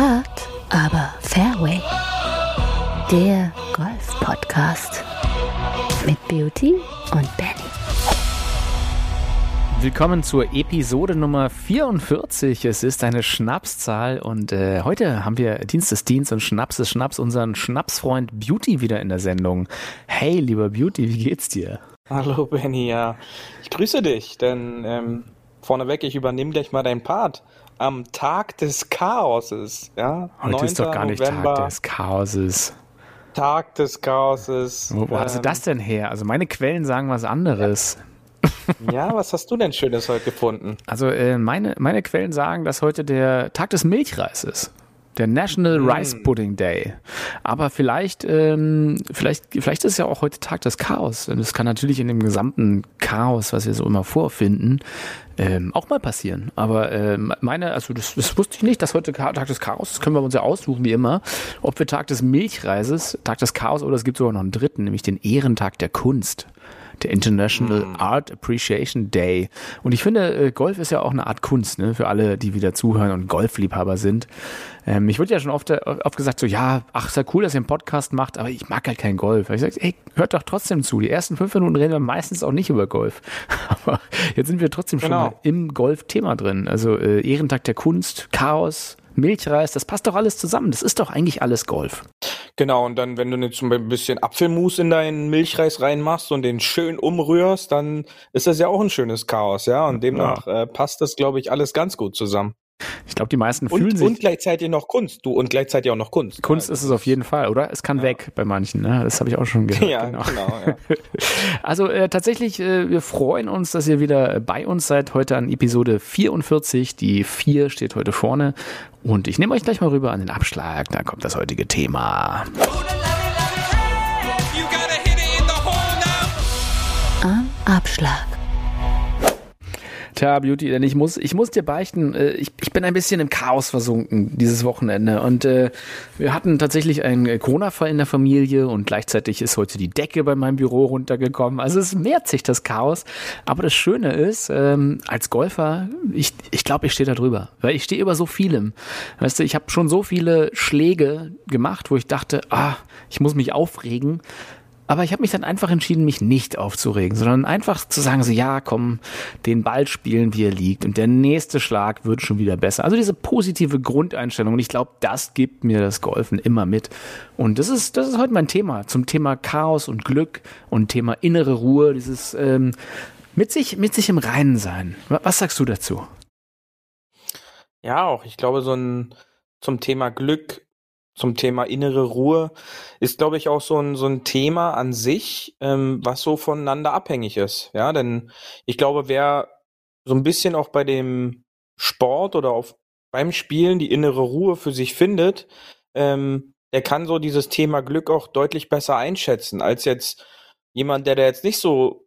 Hart, aber Fairway. Der Golf-Podcast mit Beauty und Benny. Willkommen zur Episode Nummer 44. Es ist eine Schnapszahl und äh, heute haben wir Dienst des Dienst und Schnaps des Schnaps unseren Schnapsfreund Beauty wieder in der Sendung. Hey, lieber Beauty, wie geht's dir? Hallo Benny, ja. Ich grüße dich, denn ähm, vorneweg, ich übernehme gleich mal deinen Part. Am Tag des Chaoses, ja. Heute ist doch gar nicht November, Tag des Chaoses. Tag des Chaoses. Wo, wo ähm, hast du ähm, das denn her? Also meine Quellen sagen was anderes. Ja. Ja, was hast du denn Schönes heute gefunden? Also äh, meine, meine Quellen sagen, dass heute der Tag des Milchreis ist. Der National mm. Rice Pudding Day. Aber vielleicht, ähm, vielleicht, vielleicht ist ja auch heute Tag des Chaos. Und es kann natürlich in dem gesamten Chaos, was wir so immer vorfinden, ähm, auch mal passieren. Aber ähm, meine, also das, das wusste ich nicht, dass heute Tag des Chaos ist. Können wir uns ja aussuchen, wie immer. Ob wir Tag des Milchreises, Tag des Chaos oder es gibt sogar noch einen dritten, nämlich den Ehrentag der Kunst der International mm. Art Appreciation Day. Und ich finde, äh, Golf ist ja auch eine Art Kunst, ne, für alle, die wieder zuhören und Golfliebhaber sind. Ähm, ich wurde ja schon oft, äh, oft gesagt, so, ja, ach, ist ja cool, dass ihr einen Podcast macht, aber ich mag halt keinen Golf. Ich sage, ey, hört doch trotzdem zu. Die ersten fünf Minuten reden wir meistens auch nicht über Golf. aber jetzt sind wir trotzdem schon genau. mal im Golf-Thema drin. Also äh, Ehrentag der Kunst, Chaos, Milchreis, das passt doch alles zusammen. Das ist doch eigentlich alles Golf. Genau, und dann, wenn du jetzt ein bisschen Apfelmus in deinen Milchreis reinmachst und den schön umrührst, dann ist das ja auch ein schönes Chaos, ja. Und demnach ja. äh, passt das, glaube ich, alles ganz gut zusammen. Ich glaube, die meisten fühlen und, sich. Und gleichzeitig noch Kunst. Du, und gleichzeitig auch noch Kunst. Kunst ja, ist es auf jeden Fall, oder? Es kann ja. weg bei manchen, ne? Das habe ich auch schon gehört. Ja, genau. genau ja. also äh, tatsächlich, äh, wir freuen uns, dass ihr wieder bei uns seid. Heute an Episode 44. Die 4 steht heute vorne. Und ich nehme euch gleich mal rüber an den Abschlag. Da kommt das heutige Thema. Am Abschlag. Tja, Beauty, denn ich muss, ich muss dir beichten, äh, ich, ich bin ein bisschen im Chaos versunken dieses Wochenende. Und äh, wir hatten tatsächlich einen Corona-Fall in der Familie und gleichzeitig ist heute die Decke bei meinem Büro runtergekommen. Also es mehrt sich das Chaos. Aber das Schöne ist, ähm, als Golfer, ich, ich glaube, ich stehe da drüber. Weil ich stehe über so vielem. Weißt du, ich habe schon so viele Schläge gemacht, wo ich dachte, ah, ich muss mich aufregen. Aber ich habe mich dann einfach entschieden, mich nicht aufzuregen, sondern einfach zu sagen, so ja, komm, den Ball spielen, wie er liegt und der nächste Schlag wird schon wieder besser. Also diese positive Grundeinstellung und ich glaube, das gibt mir das Golfen immer mit. Und das ist, das ist heute mein Thema zum Thema Chaos und Glück und Thema innere Ruhe, dieses ähm, mit sich, mit sich im Reinen sein. Was sagst du dazu? Ja, auch. Ich glaube, so ein zum Thema Glück zum Thema innere Ruhe ist, glaube ich, auch so ein, so ein Thema an sich, ähm, was so voneinander abhängig ist. Ja, denn ich glaube, wer so ein bisschen auch bei dem Sport oder auf, beim Spielen die innere Ruhe für sich findet, ähm, der kann so dieses Thema Glück auch deutlich besser einschätzen als jetzt jemand, der da jetzt nicht so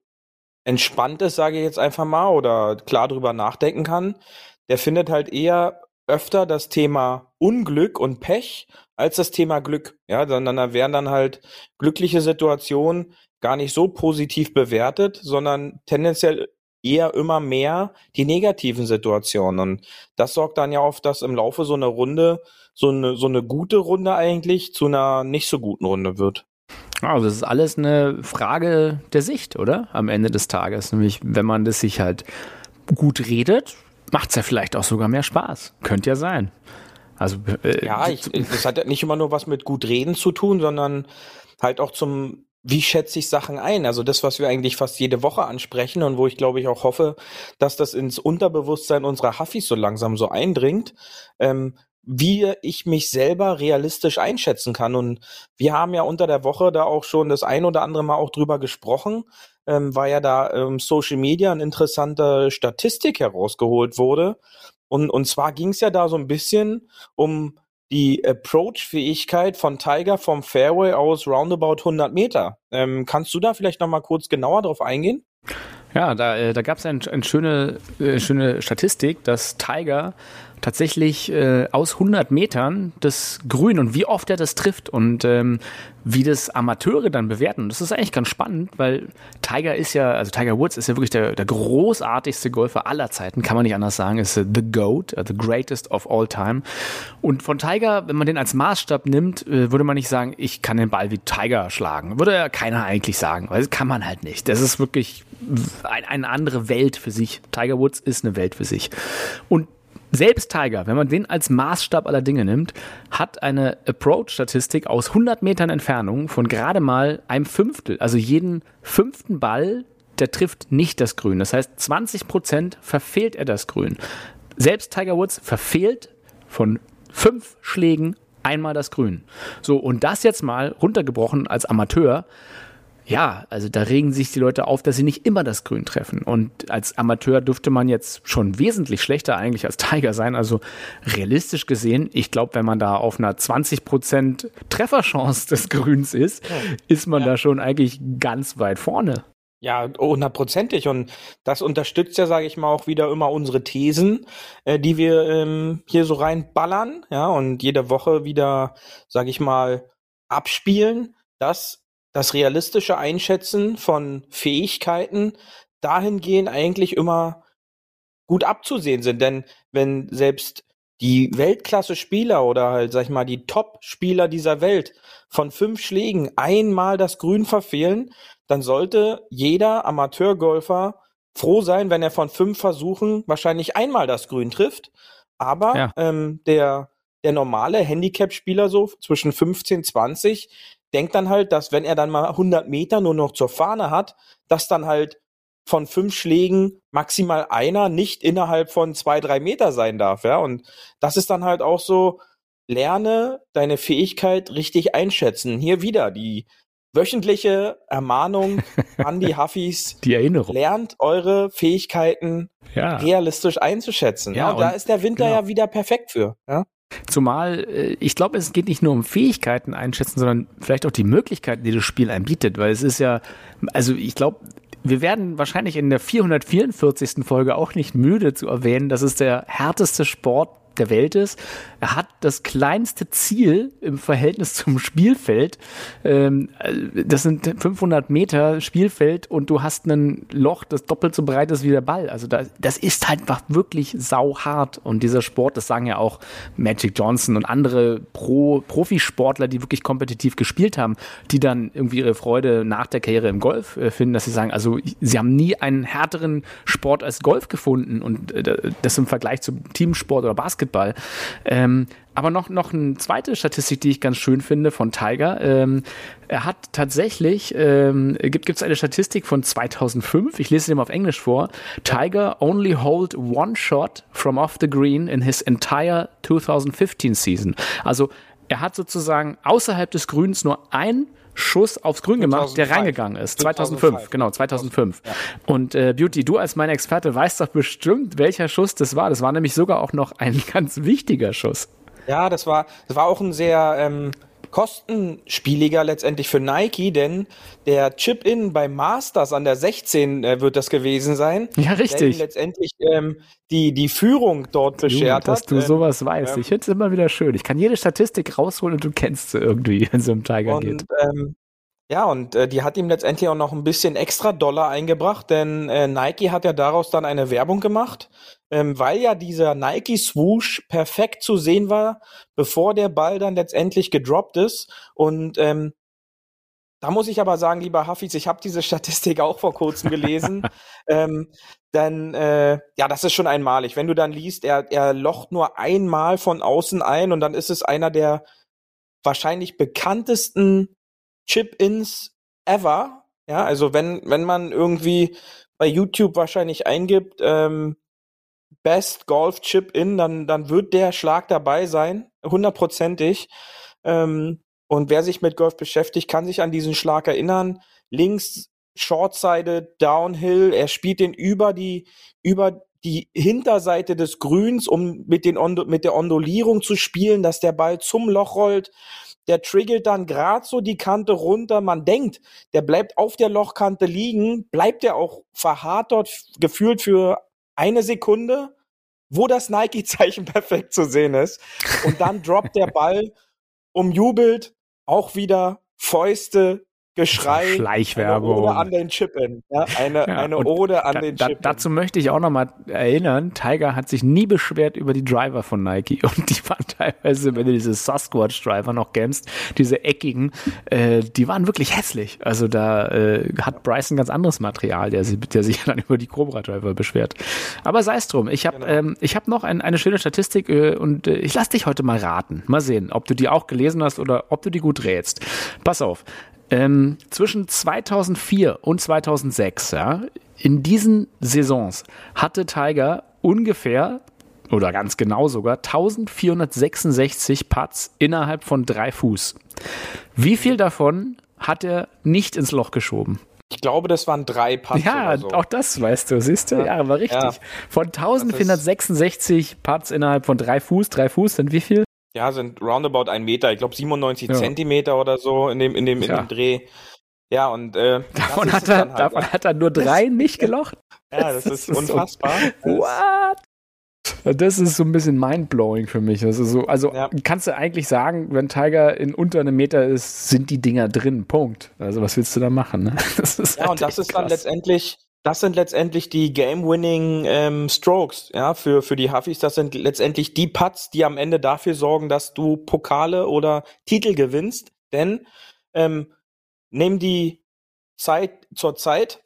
entspannt ist, sage ich jetzt einfach mal, oder klar drüber nachdenken kann. Der findet halt eher öfter das Thema Unglück und Pech als das Thema Glück. Ja, sondern da werden dann halt glückliche Situationen gar nicht so positiv bewertet, sondern tendenziell eher immer mehr die negativen Situationen. Und das sorgt dann ja oft, dass im Laufe so eine Runde, so eine, so eine gute Runde eigentlich zu einer nicht so guten Runde wird. Also das ist alles eine Frage der Sicht, oder? Am Ende des Tages. Nämlich, wenn man das sich halt gut redet, macht es ja vielleicht auch sogar mehr Spaß. Könnte ja sein. Also äh, ja, ich, das hat ja nicht immer nur was mit gut reden zu tun, sondern halt auch zum wie schätze ich Sachen ein? Also das, was wir eigentlich fast jede Woche ansprechen und wo ich glaube ich auch hoffe, dass das ins Unterbewusstsein unserer Huffis so langsam so eindringt, ähm, wie ich mich selber realistisch einschätzen kann. Und wir haben ja unter der Woche da auch schon das ein oder andere Mal auch drüber gesprochen, ähm, weil ja da ähm, Social Media eine interessante Statistik herausgeholt wurde. Und, und zwar ging es ja da so ein bisschen um die Approach-Fähigkeit von Tiger vom Fairway aus roundabout 100 Meter. Ähm, kannst du da vielleicht noch mal kurz genauer drauf eingehen? Ja, da, äh, da gab es eine, eine schöne, äh, schöne Statistik, dass Tiger tatsächlich äh, aus 100 Metern das Grün und wie oft er das trifft und ähm, wie das Amateure dann bewerten. Das ist eigentlich ganz spannend, weil Tiger ist ja, also Tiger Woods ist ja wirklich der, der großartigste Golfer aller Zeiten, kann man nicht anders sagen, ist uh, the GOAT, uh, the greatest of all time. Und von Tiger, wenn man den als Maßstab nimmt, äh, würde man nicht sagen, ich kann den Ball wie Tiger schlagen. Würde ja keiner eigentlich sagen, weil das kann man halt nicht. Das ist wirklich ein, eine andere Welt für sich. Tiger Woods ist eine Welt für sich. Und selbst Tiger, wenn man den als Maßstab aller Dinge nimmt, hat eine Approach-Statistik aus 100 Metern Entfernung von gerade mal einem Fünftel. Also jeden fünften Ball, der trifft nicht das Grün. Das heißt, 20 Prozent verfehlt er das Grün. Selbst Tiger Woods verfehlt von fünf Schlägen einmal das Grün. So, und das jetzt mal runtergebrochen als Amateur ja, also da regen sich die Leute auf, dass sie nicht immer das Grün treffen. Und als Amateur dürfte man jetzt schon wesentlich schlechter eigentlich als Tiger sein. Also realistisch gesehen, ich glaube, wenn man da auf einer 20% Trefferchance des Grüns ist, ist man ja. da schon eigentlich ganz weit vorne. Ja, hundertprozentig. Und das unterstützt ja, sage ich mal, auch wieder immer unsere Thesen, äh, die wir ähm, hier so reinballern, ja, und jede Woche wieder, sage ich mal, abspielen, dass das realistische Einschätzen von Fähigkeiten dahingehend eigentlich immer gut abzusehen sind. Denn wenn selbst die Weltklasse-Spieler oder halt, sag ich mal, die Top-Spieler dieser Welt von fünf Schlägen einmal das Grün verfehlen, dann sollte jeder Amateurgolfer froh sein, wenn er von fünf Versuchen wahrscheinlich einmal das Grün trifft. Aber ja. ähm, der, der normale Handicap-Spieler so zwischen 15, 20, denkt dann halt, dass wenn er dann mal 100 Meter nur noch zur Fahne hat, dass dann halt von fünf Schlägen maximal einer nicht innerhalb von zwei, drei Meter sein darf, ja. Und das ist dann halt auch so, lerne deine Fähigkeit richtig einschätzen. Hier wieder die wöchentliche Ermahnung an die Huffis. Die Erinnerung. Lernt eure Fähigkeiten ja. realistisch einzuschätzen. Ja, ja und da ist der Winter genau. ja wieder perfekt für. Ja? Zumal äh, ich glaube, es geht nicht nur um Fähigkeiten einschätzen, sondern vielleicht auch die Möglichkeiten, die das Spiel einem bietet, weil es ist ja, also ich glaube, wir werden wahrscheinlich in der 444. Folge auch nicht müde zu erwähnen, dass es der härteste Sport der Welt ist. Er hat das kleinste Ziel im Verhältnis zum Spielfeld. Ähm, das sind 500 Meter Spielfeld und du hast ein Loch, das doppelt so breit ist wie der Ball. Also das ist halt einfach wirklich sauhart. Und dieser Sport, das sagen ja auch Magic Johnson und andere Pro Profisportler, die wirklich kompetitiv gespielt haben, die dann irgendwie ihre Freude nach der Karriere im Golf äh, finden, dass sie sagen, also sie haben nie einen härteren Sport als Golf gefunden und äh, das im Vergleich zum Teamsport oder Basketball Basketball. Ähm, aber noch, noch eine zweite Statistik, die ich ganz schön finde von Tiger. Ähm, er hat tatsächlich, ähm, gibt es eine Statistik von 2005, ich lese sie mal auf Englisch vor. Tiger only hold one shot from off the green in his entire 2015 season. Also er hat sozusagen außerhalb des Grüns nur ein Schuss aufs Grün gemacht, 2005. der reingegangen ist. 2005, 2005. genau, 2005. Ja. Und äh, Beauty, du als mein Experte weißt doch bestimmt, welcher Schuss das war. Das war nämlich sogar auch noch ein ganz wichtiger Schuss. Ja, das war, das war auch ein sehr ähm, kostenspieliger letztendlich für Nike, denn der Chip-In beim Masters an der 16 äh, wird das gewesen sein. Ja, richtig. Letztendlich ähm, die, die Führung dort beschert dass hat. Dass du sowas ähm, weißt. ich finde es immer wieder schön. Ich kann jede Statistik rausholen und du kennst sie irgendwie, wenn es um Tiger und, geht. Ähm, ja, und äh, die hat ihm letztendlich auch noch ein bisschen extra Dollar eingebracht, denn äh, Nike hat ja daraus dann eine Werbung gemacht, ähm, weil ja dieser Nike Swoosh perfekt zu sehen war, bevor der Ball dann letztendlich gedroppt ist. Und ähm, da muss ich aber sagen, lieber Hafis, ich habe diese Statistik auch vor kurzem gelesen. ähm, dann, äh, ja, das ist schon einmalig. Wenn du dann liest, er, er locht nur einmal von außen ein und dann ist es einer der wahrscheinlich bekanntesten Chip-Ins ever. Ja, also wenn, wenn man irgendwie bei YouTube wahrscheinlich eingibt, ähm, Best Golf Chip-In, dann, dann wird der Schlag dabei sein, hundertprozentig. Ähm, und wer sich mit Golf beschäftigt, kann sich an diesen Schlag erinnern. Links Shortside Downhill, er spielt den über die, über die Hinterseite des Grüns, um mit, den Ondo, mit der Ondulierung zu spielen, dass der Ball zum Loch rollt der triggelt dann gerade so die Kante runter. Man denkt, der bleibt auf der Lochkante liegen, bleibt er auch verharrt dort gefühlt für eine Sekunde, wo das Nike-Zeichen perfekt zu sehen ist. Und dann droppt der Ball, umjubelt, auch wieder Fäuste, Geschrei. Schleichwerbung. Eine Ode an den Chip-In. Ja, eine, ja, eine Ode an da, den Chip-In. Dazu möchte ich auch nochmal erinnern, Tiger hat sich nie beschwert über die Driver von Nike. Und die waren teilweise, wenn du diese Sasquatch-Driver noch kennst, diese eckigen, äh, die waren wirklich hässlich. Also da äh, hat Bryson ganz anderes Material, der, der sich dann über die Cobra-Driver beschwert. Aber sei es drum. Ich habe genau. ähm, ich hab noch ein, eine schöne Statistik äh, und äh, ich lass dich heute mal raten. Mal sehen, ob du die auch gelesen hast oder ob du die gut rätst. Pass auf. Ähm, zwischen 2004 und 2006, ja, in diesen Saisons hatte Tiger ungefähr oder ganz genau sogar 1466 Putts innerhalb von drei Fuß. Wie viel davon hat er nicht ins Loch geschoben? Ich glaube, das waren drei Putts. Ja, so. auch das weißt du, siehst du? Ja, ja war richtig. Ja. Von 1466 Putts innerhalb von drei Fuß, drei Fuß sind wie viel? Ja, sind roundabout ein Meter, ich glaube 97 ja. Zentimeter oder so in dem, in dem, in ja. dem Dreh. Ja, und äh, davon, hat er, halt, davon ja. hat er nur drei nicht gelocht. Ja, das, das ist, ist unfassbar. So, what? Das ist so ein bisschen mindblowing für mich. Das ist so, also ja. kannst du eigentlich sagen, wenn Tiger in unter einem Meter ist, sind die Dinger drin. Punkt. Also was willst du da machen? Ne? ja, halt und das ist krass. dann letztendlich das sind letztendlich die Game-Winning ähm, Strokes, ja, für, für die Huffis. Das sind letztendlich die Putts, die am Ende dafür sorgen, dass du Pokale oder Titel gewinnst. Denn ähm, nehmen die Zeit zur Zeit,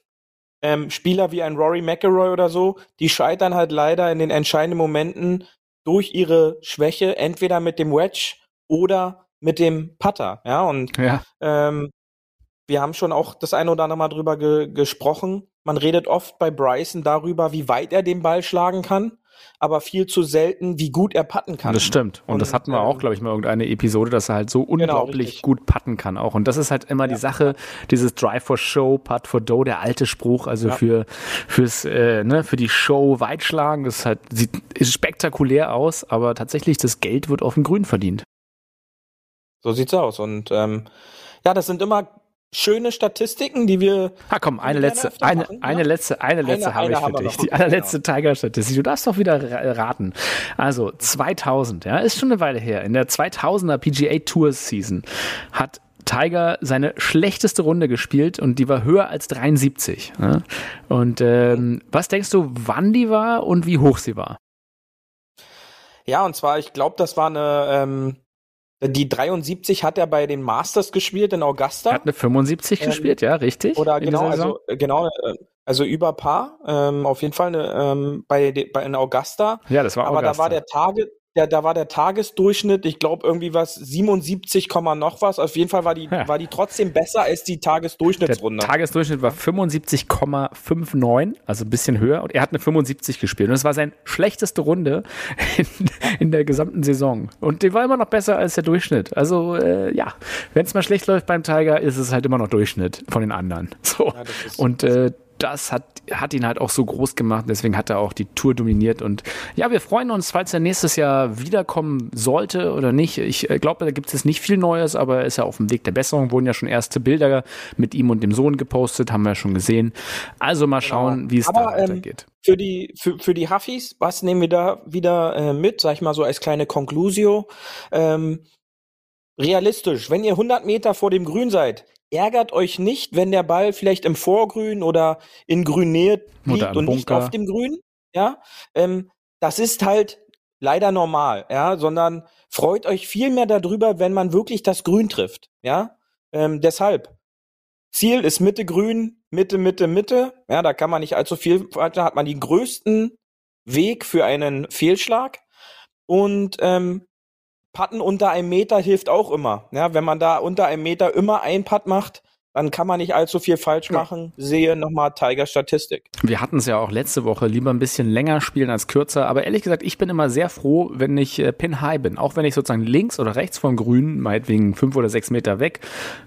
ähm, Spieler wie ein Rory McIlroy oder so, die scheitern halt leider in den entscheidenden Momenten durch ihre Schwäche, entweder mit dem Wedge oder mit dem Putter, ja, und ja. Ähm, wir haben schon auch das eine oder andere Mal drüber ge gesprochen. Man redet oft bei Bryson darüber, wie weit er den Ball schlagen kann, aber viel zu selten, wie gut er putten kann. Das stimmt. Und, und das hatten wir auch, ähm, glaube ich, mal irgendeine Episode, dass er halt so genau, unglaublich genau, gut putten kann auch. Und das ist halt immer ja. die Sache, dieses Drive for Show, Putt for Dough, der alte Spruch, also ja. für, fürs, äh, ne, für die Show weit schlagen, das halt, sieht ist spektakulär aus, aber tatsächlich das Geld wird auf dem Grün verdient. So sieht's aus. Und ähm, ja, das sind immer schöne Statistiken, die wir. Ah, komm, eine letzte, eine, machen, eine ja? letzte, eine letzte eine, habe ich für dich. Die allerletzte genau. Tiger-Statistik. Du darfst doch wieder raten. Also 2000, ja, ist schon eine Weile her. In der 2000er PGA Tour Season hat Tiger seine schlechteste Runde gespielt und die war höher als 73. Ja? Und ähm, was denkst du, wann die war und wie hoch sie war? Ja, und zwar, ich glaube, das war eine ähm, die 73 hat er bei den Masters gespielt in Augusta. Er hat eine 75 ähm, gespielt, ja, richtig. Oder genau, also äh, genau, äh, also über Paar, ähm, auf jeden Fall eine, ähm, bei, bei in Augusta. Ja, das war Aber Augusta. da war der Tage, der, da war der Tagesdurchschnitt, ich glaube irgendwie was 77, noch was. Auf jeden Fall war die, ja. war die trotzdem besser als die Tagesdurchschnittsrunde. Der Tagesdurchschnitt war 75,59, also ein bisschen höher. Und er hat eine 75 gespielt. Und es war seine schlechteste Runde in, in, der gesamten Saison. Und die war immer noch besser als der Durchschnitt. Also äh, ja, wenn es mal schlecht läuft beim Tiger, ist es halt immer noch Durchschnitt von den anderen. So. Ja, und äh, das hat, hat ihn halt auch so groß gemacht. Deswegen hat er auch die Tour dominiert. Und ja, wir freuen uns, falls er nächstes Jahr wiederkommen sollte oder nicht. Ich äh, glaube, da gibt es jetzt nicht viel Neues, aber er ist ja auf dem Weg der Besserung. Wurden ja schon erste Bilder mit ihm und dem Sohn gepostet, haben wir ja schon gesehen. Also mal genau. schauen, genau. wie es da ähm, weitergeht. Ähm, für die, für, für die Huffis, was nehmen wir da wieder äh, mit? Sag ich mal so als kleine Conclusio. Ähm, realistisch, wenn ihr 100 Meter vor dem Grün seid, ärgert euch nicht, wenn der Ball vielleicht im Vorgrün oder in Grünnähe liegt und nicht auf dem Grün. Ja, ähm, das ist halt leider normal, ja, sondern freut euch viel mehr darüber, wenn man wirklich das Grün trifft, ja. Ähm, deshalb Ziel ist Mitte Grün, Mitte, Mitte, Mitte. Ja, da kann man nicht allzu viel, da hat man den größten Weg für einen Fehlschlag. Und ähm, Putten unter einem Meter hilft auch immer. Ja, wenn man da unter einem Meter immer ein Putt macht, dann kann man nicht allzu viel falsch machen. Ja. Sehe nochmal Tiger Statistik. Wir hatten es ja auch letzte Woche, lieber ein bisschen länger spielen als kürzer. Aber ehrlich gesagt, ich bin immer sehr froh, wenn ich äh, Pin High bin. Auch wenn ich sozusagen links oder rechts vom Grün, meinetwegen fünf oder sechs Meter weg,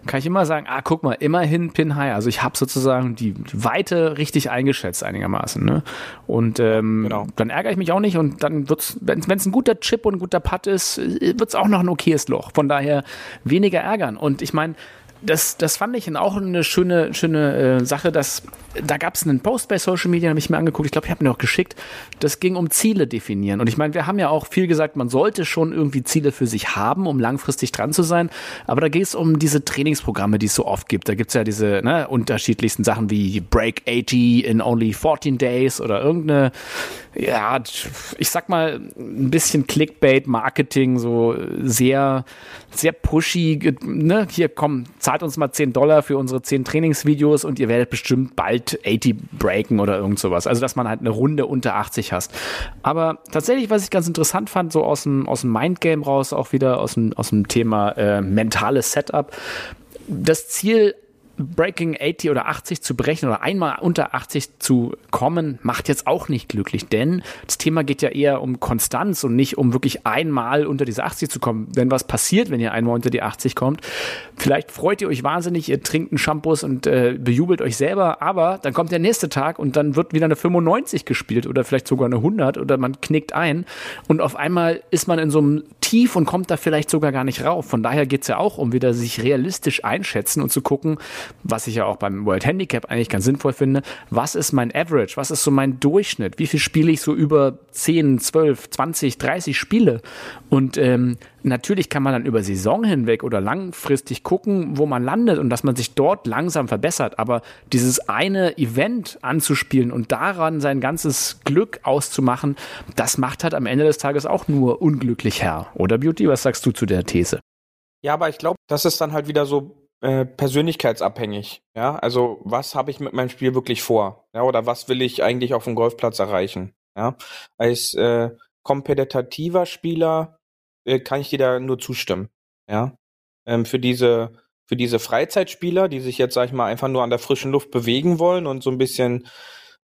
kann ich immer sagen, ah, guck mal, immerhin Pin High. Also ich habe sozusagen die, die Weite richtig eingeschätzt einigermaßen. Ne? Und ähm, genau. dann ärgere ich mich auch nicht und dann wird's, wenn es ein guter Chip und ein guter Putt ist, äh, wird es auch noch ein okayes Loch. Von daher weniger ärgern. Und ich meine, das, das fand ich auch eine schöne, schöne äh, Sache, dass da gab es einen Post bei Social Media, habe ich mir angeguckt, ich glaube, ich habe mir auch geschickt, das ging um Ziele definieren. Und ich meine, wir haben ja auch viel gesagt, man sollte schon irgendwie Ziele für sich haben, um langfristig dran zu sein. Aber da geht es um diese Trainingsprogramme, die es so oft gibt. Da gibt es ja diese ne, unterschiedlichsten Sachen wie Break 80 in only 14 days oder irgendeine, ja, ich sag mal, ein bisschen Clickbait-Marketing, so sehr, sehr pushy, ne, hier komm, zahlt uns mal 10 Dollar für unsere 10 Trainingsvideos und ihr werdet bestimmt bald 80 breaken oder irgend sowas. Also, dass man halt eine Runde unter 80 hast. Aber tatsächlich, was ich ganz interessant fand, so aus dem, aus dem Mindgame raus, auch wieder aus dem, aus dem Thema äh, mentales Setup, das Ziel Breaking 80 oder 80 zu brechen oder einmal unter 80 zu kommen, macht jetzt auch nicht glücklich, denn das Thema geht ja eher um Konstanz und nicht um wirklich einmal unter diese 80 zu kommen. Denn was passiert, wenn ihr einmal unter die 80 kommt? Vielleicht freut ihr euch wahnsinnig, ihr trinkt einen Shampoos und äh, bejubelt euch selber, aber dann kommt der nächste Tag und dann wird wieder eine 95 gespielt oder vielleicht sogar eine 100 oder man knickt ein und auf einmal ist man in so einem Tief und kommt da vielleicht sogar gar nicht rauf. Von daher geht es ja auch um wieder sich realistisch einschätzen und zu gucken, was ich ja auch beim World Handicap eigentlich ganz sinnvoll finde, was ist mein Average, was ist so mein Durchschnitt, wie viel spiele ich so über 10, 12, 20, 30 Spiele? Und ähm, natürlich kann man dann über Saison hinweg oder langfristig gucken, wo man landet und dass man sich dort langsam verbessert, aber dieses eine Event anzuspielen und daran sein ganzes Glück auszumachen, das macht halt am Ende des Tages auch nur unglücklich Herr. Oder Beauty, was sagst du zu der These? Ja, aber ich glaube, das ist dann halt wieder so äh, persönlichkeitsabhängig. Ja, also was habe ich mit meinem Spiel wirklich vor? Ja, oder was will ich eigentlich auf dem Golfplatz erreichen? Ja, als äh, kompetitiver Spieler äh, kann ich dir da nur zustimmen. Ja, ähm, für diese für diese Freizeitspieler, die sich jetzt sag ich mal einfach nur an der frischen Luft bewegen wollen und so ein bisschen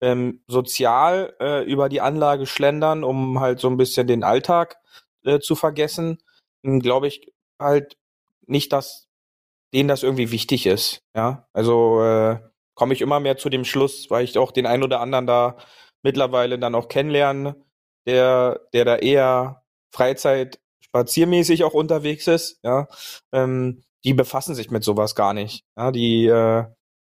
ähm, sozial äh, über die Anlage schlendern, um halt so ein bisschen den Alltag äh, zu vergessen, glaube ich halt nicht, dass denen das irgendwie wichtig ist. Ja, also äh, komme ich immer mehr zu dem Schluss, weil ich auch den einen oder anderen da mittlerweile dann auch kennenlerne, der, der da eher Freizeit spaziermäßig auch unterwegs ist. Ja, ähm, die befassen sich mit sowas gar nicht. Ja, die äh,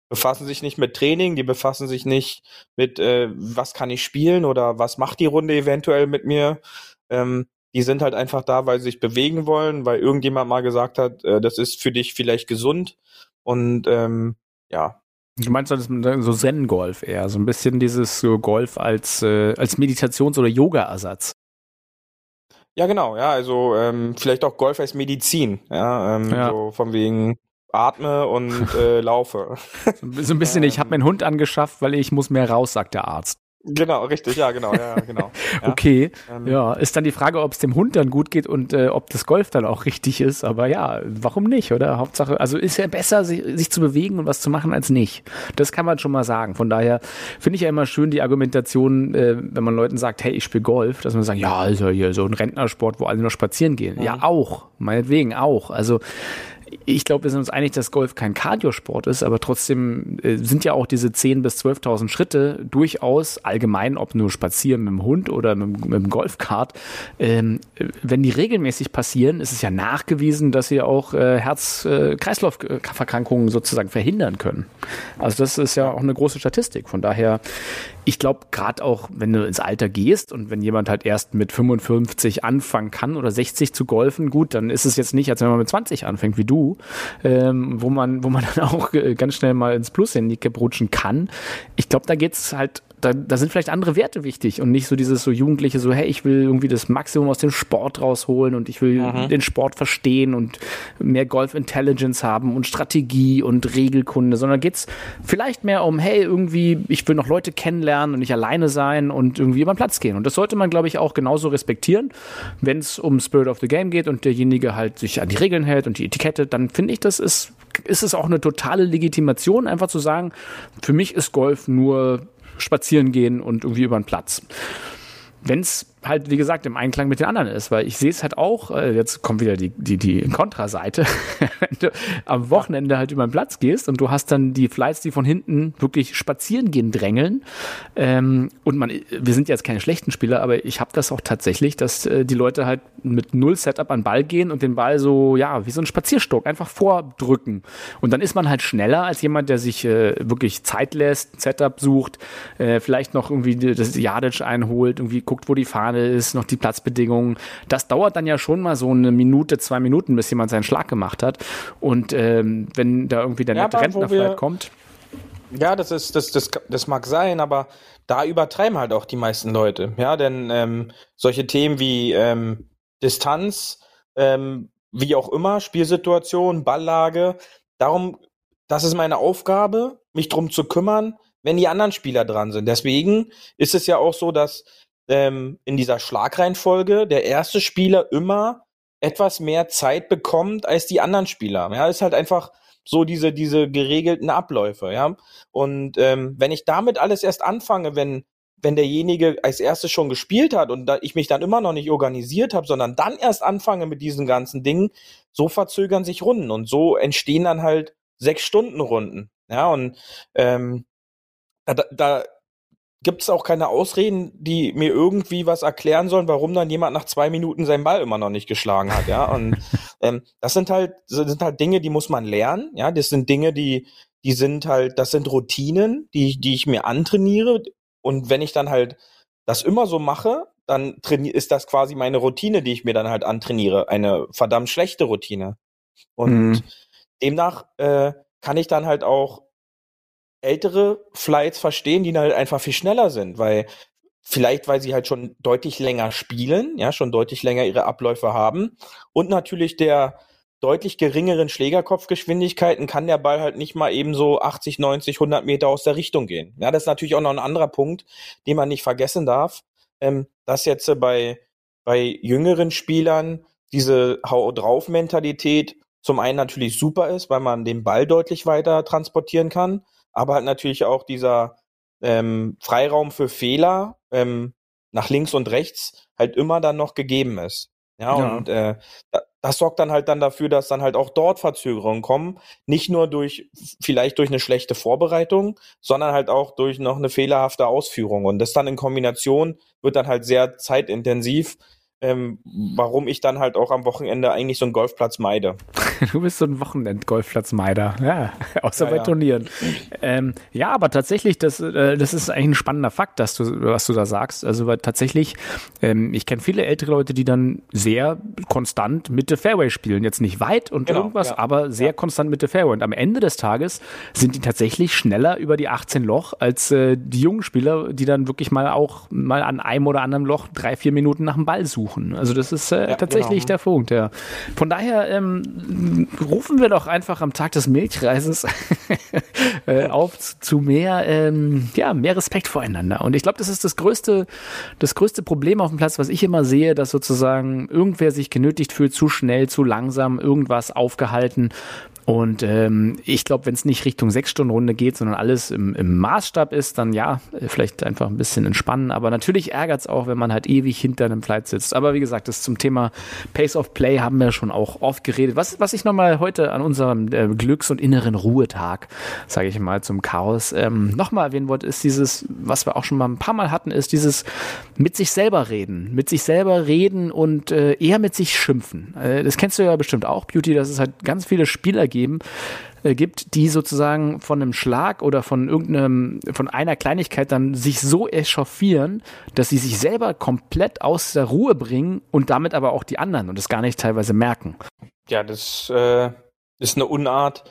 befassen sich nicht mit Training, die befassen sich nicht mit, äh, was kann ich spielen oder was macht die Runde eventuell mit mir. Ähm, die sind halt einfach da, weil sie sich bewegen wollen, weil irgendjemand mal gesagt hat, äh, das ist für dich vielleicht gesund. Und ähm, ja. Du meinst das so Zen-Golf eher, so ein bisschen dieses so Golf als, äh, als Meditations- oder Yoga-Ersatz. Ja, genau, ja, also ähm, vielleicht auch Golf als Medizin, ja, ähm, ja. so von wegen atme und äh, laufe. So ein bisschen, ich habe meinen Hund angeschafft, weil ich muss mehr raus, sagt der Arzt. Genau, richtig, ja, genau, ja, genau. Ja. okay, ähm, ja, ist dann die Frage, ob es dem Hund dann gut geht und äh, ob das Golf dann auch richtig ist, aber ja, warum nicht, oder? Hauptsache, also ist ja besser, sich, sich zu bewegen und was zu machen, als nicht. Das kann man schon mal sagen. Von daher finde ich ja immer schön die Argumentation, äh, wenn man Leuten sagt, hey, ich spiele Golf, dass man sagt, ja, ist ja hier so ein Rentnersport, wo alle noch spazieren gehen. Mhm. Ja, auch, meinetwegen auch. Also ich glaube, wir sind uns einig, dass Golf kein Kardiosport ist, aber trotzdem äh, sind ja auch diese 10.000 bis 12.000 Schritte durchaus allgemein, ob nur spazieren mit dem Hund oder mit, mit dem Golfkart. Ähm, wenn die regelmäßig passieren, ist es ja nachgewiesen, dass sie auch äh, Herz-Kreislauf-Verkrankungen sozusagen verhindern können. Also das ist ja auch eine große Statistik. Von daher ich glaube, gerade auch, wenn du ins Alter gehst und wenn jemand halt erst mit 55 anfangen kann oder 60 zu golfen, gut, dann ist es jetzt nicht, als wenn man mit 20 anfängt wie du, ähm, wo man, wo man dann auch äh, ganz schnell mal ins Plus-Handicap rutschen kann. Ich glaube, da geht's halt da, da sind vielleicht andere Werte wichtig und nicht so dieses so Jugendliche, so, hey, ich will irgendwie das Maximum aus dem Sport rausholen und ich will mhm. den Sport verstehen und mehr Golf Intelligence haben und Strategie und Regelkunde, sondern geht's vielleicht mehr um, hey, irgendwie, ich will noch Leute kennenlernen und nicht alleine sein und irgendwie über den Platz gehen. Und das sollte man, glaube ich, auch genauso respektieren. Wenn es um Spirit of the Game geht und derjenige halt sich an die Regeln hält und die Etikette, dann finde ich, das ist, ist es auch eine totale Legitimation, einfach zu sagen, für mich ist Golf nur spazieren gehen und irgendwie über den Platz. Wenn es halt, wie gesagt, im Einklang mit den anderen ist, weil ich sehe es halt auch, äh, jetzt kommt wieder die, die, die Kontraseite, wenn du am Wochenende halt über den Platz gehst und du hast dann die Flights, die von hinten wirklich spazieren gehen, drängeln. Ähm, und man, wir sind jetzt keine schlechten Spieler, aber ich habe das auch tatsächlich, dass äh, die Leute halt mit null Setup an den Ball gehen und den Ball so, ja, wie so ein Spazierstock einfach vordrücken. Und dann ist man halt schneller als jemand, der sich äh, wirklich Zeit lässt, Setup sucht, äh, vielleicht noch irgendwie das Yardage einholt, irgendwie guckt, wo die Fahne ist, noch die Platzbedingungen. Das dauert dann ja schon mal so eine Minute, zwei Minuten, bis jemand seinen Schlag gemacht hat. Und ähm, wenn da irgendwie der Ja, nette Rentner vielleicht kommt, Ja, das ist, das, das, das mag sein, aber da übertreiben halt auch die meisten Leute. Ja, denn ähm, solche Themen wie ähm, Distanz, ähm, wie auch immer, Spielsituation, Balllage, darum, das ist meine Aufgabe, mich drum zu kümmern, wenn die anderen Spieler dran sind. Deswegen ist es ja auch so, dass ähm, in dieser Schlagreihenfolge der erste Spieler immer etwas mehr Zeit bekommt als die anderen Spieler. Ja, ist halt einfach so diese, diese geregelten Abläufe, ja. Und ähm, wenn ich damit alles erst anfange, wenn, wenn derjenige als erstes schon gespielt hat und da ich mich dann immer noch nicht organisiert habe, sondern dann erst anfange mit diesen ganzen Dingen, so verzögern sich Runden und so entstehen dann halt sechs Stunden Runden. Ja, und ähm, da, da- da gibt's auch keine Ausreden, die mir irgendwie was erklären sollen, warum dann jemand nach zwei Minuten seinen Ball immer noch nicht geschlagen hat, ja. Und ähm, das sind halt, das sind halt Dinge, die muss man lernen, ja. Das sind Dinge, die, die sind halt, das sind Routinen, die, die ich mir antrainiere. Und wenn ich dann halt das immer so mache, dann ist das quasi meine Routine, die ich mir dann halt antrainiere. Eine verdammt schlechte Routine. Und Mhm. demnach äh, kann ich dann halt auch ältere Flights verstehen, die halt einfach viel schneller sind, weil vielleicht, weil sie halt schon deutlich länger spielen, ja, schon deutlich länger ihre Abläufe haben. Und natürlich der deutlich geringeren Schlägerkopfgeschwindigkeiten kann der Ball halt nicht mal eben so 80, 90, 100 Meter aus der Richtung gehen. Ja, das ist natürlich auch noch ein anderer Punkt, den man nicht vergessen darf, ähm, dass jetzt äh, bei, bei jüngeren Spielern diese Hau drauf Mentalität zum einen natürlich super ist, weil man den Ball deutlich weiter transportieren kann, aber halt natürlich auch dieser ähm, Freiraum für Fehler ähm, nach links und rechts halt immer dann noch gegeben ist. Ja, Ja. und äh, da- das sorgt dann halt dann dafür, dass dann halt auch dort Verzögerungen kommen, nicht nur durch vielleicht durch eine schlechte Vorbereitung, sondern halt auch durch noch eine fehlerhafte Ausführung. Und das dann in Kombination wird dann halt sehr zeitintensiv, ähm, warum ich dann halt auch am Wochenende eigentlich so einen Golfplatz meide. Du bist so ein Wochenend-Golfplatzmeider, ja, außer Ja, bei ja. Turnieren. Ähm, ja, aber tatsächlich, das, äh, das ist eigentlich ein spannender Fakt, dass du, was du da sagst. Also weil tatsächlich, ähm, ich kenne viele ältere Leute, die dann sehr konstant Mitte Fairway spielen. Jetzt nicht weit und Genau, irgendwas, ja. aber sehr konstant Mitte Fairway. Und am Ende des Tages sind die tatsächlich schneller über die 18 Loch als äh, die jungen Spieler, die dann wirklich mal auch mal an einem oder anderen Loch drei, vier Minuten nach dem Ball suchen. Also das ist äh, Ja, tatsächlich genau. der Punkt, ja. Von daher ähm, rufen wir doch einfach am Tag des Milchreises äh, auf zu- zu mehr, ähm, ja, mehr Respekt voreinander. Und ich glaube, das ist das größte, das größte Problem auf dem Platz, was ich immer sehe, dass sozusagen irgendwer sich genötigt fühlt, zu schnell, zu langsam, irgendwas aufgehalten. Und ähm, ich glaube, wenn es nicht Richtung sechs Stunden Runde geht, sondern alles im, im Maßstab ist, dann ja, äh, vielleicht einfach ein bisschen entspannen. Aber natürlich ärgert es auch, wenn man halt ewig hinter einem Flight sitzt. Aber wie gesagt, das zum Thema Pace of Play haben wir schon auch oft geredet. Was, was ich nochmal heute an unserem äh, Glücks- und inneren Ruhetag, sage ich mal, zum Chaos, ähm, nochmal erwähnen wollte, ist dieses, was wir auch schon mal ein paar Mal hatten, ist dieses mit sich selber reden. Mit sich selber reden und äh, eher mit sich schimpfen. Äh, das kennst du ja bestimmt auch, Beauty, dass es halt ganz viele Spieler geben, äh, gibt, die sozusagen von einem Schlag oder von irgendeinem, von einer Kleinigkeit dann sich so echauffieren, dass sie sich selber komplett aus der Ruhe bringen und damit aber auch die anderen und es gar nicht teilweise merken. Ja, das äh, ist eine Unart,